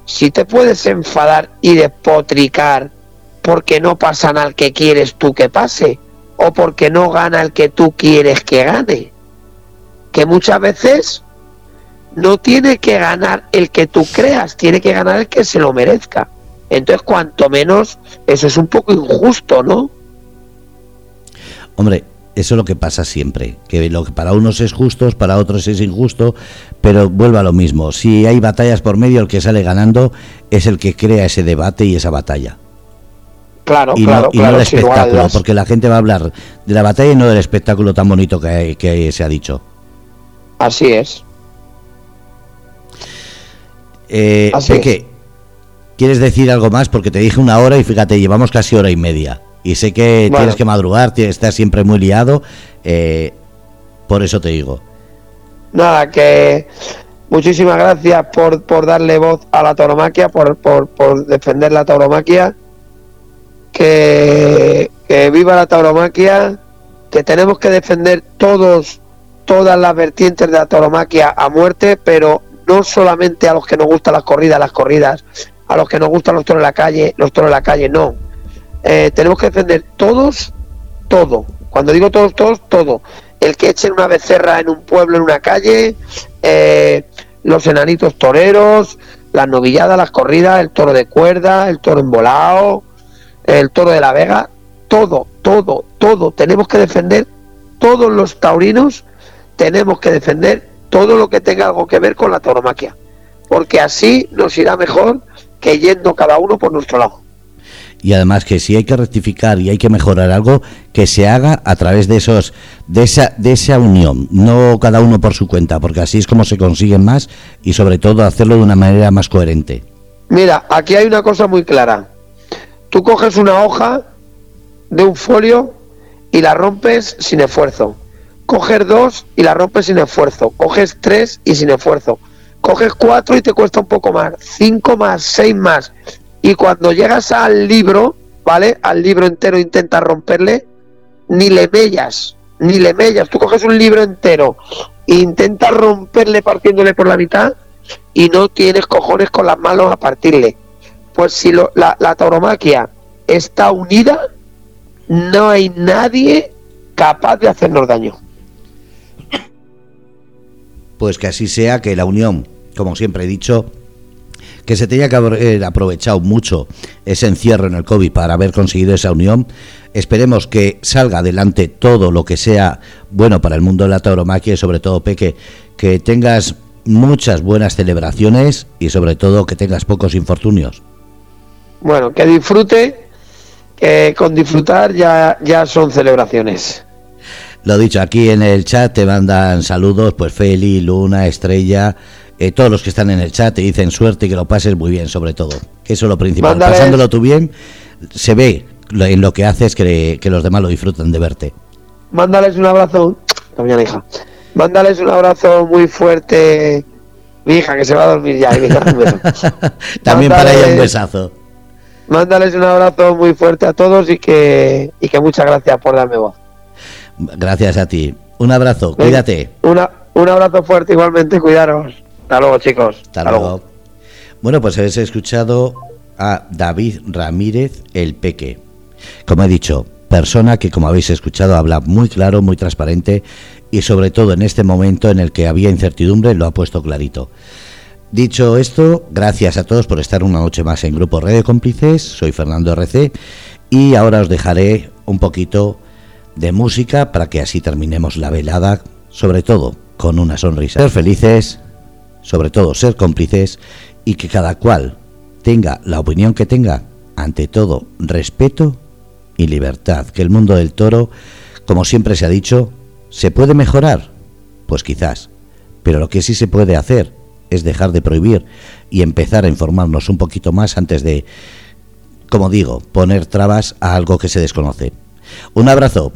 si te puedes enfadar y despotricar porque no pasan al que quieres tú que pase, o porque no gana el que tú quieres que gane. Que muchas veces no tiene que ganar el que tú creas, tiene que ganar el que se lo merezca. Entonces, cuanto menos, eso es un poco injusto, ¿no? Hombre, eso es lo que pasa siempre, que lo que para unos es justo, para otros es injusto, pero vuelve a lo mismo. Si hay batallas por medio, el que sale ganando es el que crea ese debate y esa batalla. Claro, y claro, no, y claro, el espectáculo, porque la gente va a hablar de la batalla y no del espectáculo tan bonito que, que se ha dicho. Así es. Eh, Así que ¿Quieres decir algo más? Porque te dije una hora y fíjate, llevamos casi hora y media. Y sé que tienes que madrugar, estás siempre muy liado. Eh, por eso te digo. Nada, que muchísimas gracias por, por darle voz a la tauromaquia, por, por, por defender la tauromaquia. Que, que viva la tauromaquia, que tenemos que defender todos, todas las vertientes de la tauromaquia a muerte, pero no solamente a los que nos gustan las corridas, las corridas, a los que nos gustan los toros en la calle, los toros en la calle, no. Eh, tenemos que defender todos, todo. Cuando digo todos, todos, todo. El que echen una becerra en un pueblo, en una calle, eh, los enanitos toreros, las novilladas, las corridas, el toro de cuerda, el toro embolado, el toro de la vega, todo, todo, todo. Tenemos que defender todos los taurinos, tenemos que defender todo lo que tenga algo que ver con la tauromaquia, porque así nos irá mejor que yendo cada uno por nuestro lado. Y además que si hay que rectificar y hay que mejorar algo, que se haga a través de esos de esa de esa unión, no cada uno por su cuenta, porque así es como se consiguen más y sobre todo hacerlo de una manera más coherente. Mira, aquí hay una cosa muy clara. Tú coges una hoja de un folio y la rompes sin esfuerzo. Coges dos y la rompes sin esfuerzo. Coges tres y sin esfuerzo. Coges cuatro y te cuesta un poco más. Cinco más, seis más. Y cuando llegas al libro, ¿vale? Al libro entero intentas romperle, ni le mellas, ni le mellas. Tú coges un libro entero e intentas romperle partiéndole por la mitad y no tienes cojones con las manos a partirle. Pues si lo, la, la tauromaquia está unida, no hay nadie capaz de hacernos daño. Pues que así sea, que la unión, como siempre he dicho, que se tenía que haber aprovechado mucho ese encierro en el COVID para haber conseguido esa unión. Esperemos que salga adelante todo lo que sea bueno para el mundo de la tauromaquia y sobre todo, Peque, que tengas muchas buenas celebraciones y sobre todo que tengas pocos infortunios. Bueno, que disfrute, que con disfrutar ya, ya son celebraciones. Lo dicho, aquí en el chat te mandan saludos, pues Feli, Luna, Estrella, eh, todos los que están en el chat te dicen suerte y que lo pases muy bien, sobre todo. Que eso es lo principal. Pasándolo tú bien, se ve en lo que haces que, que los demás lo disfrutan de verte. Mándales un abrazo, mañana hija. Mándales un abrazo muy fuerte, mi hija que se va a dormir ya. y mi hija, un beso. También para ella un besazo. Mándales un abrazo muy fuerte a todos y que, y que muchas gracias por darme voz. Gracias a ti. Un abrazo, cuídate. Una, un abrazo fuerte igualmente, cuidaros. Hasta luego, chicos. Hasta luego. Bueno, pues habéis escuchado a David Ramírez el Peque. Como he dicho, persona que como habéis escuchado habla muy claro, muy transparente y sobre todo en este momento en el que había incertidumbre lo ha puesto clarito. Dicho esto, gracias a todos por estar una noche más en Grupo Radio Cómplices. Soy Fernando RC y ahora os dejaré un poquito de música para que así terminemos la velada, sobre todo con una sonrisa. Ser felices, sobre todo ser cómplices y que cada cual tenga la opinión que tenga, ante todo respeto y libertad. Que el mundo del toro, como siempre se ha dicho, ¿se puede mejorar? Pues quizás, pero lo que sí se puede hacer es dejar de prohibir y empezar a informarnos un poquito más antes de, como digo, poner trabas a algo que se desconoce. Un abrazo.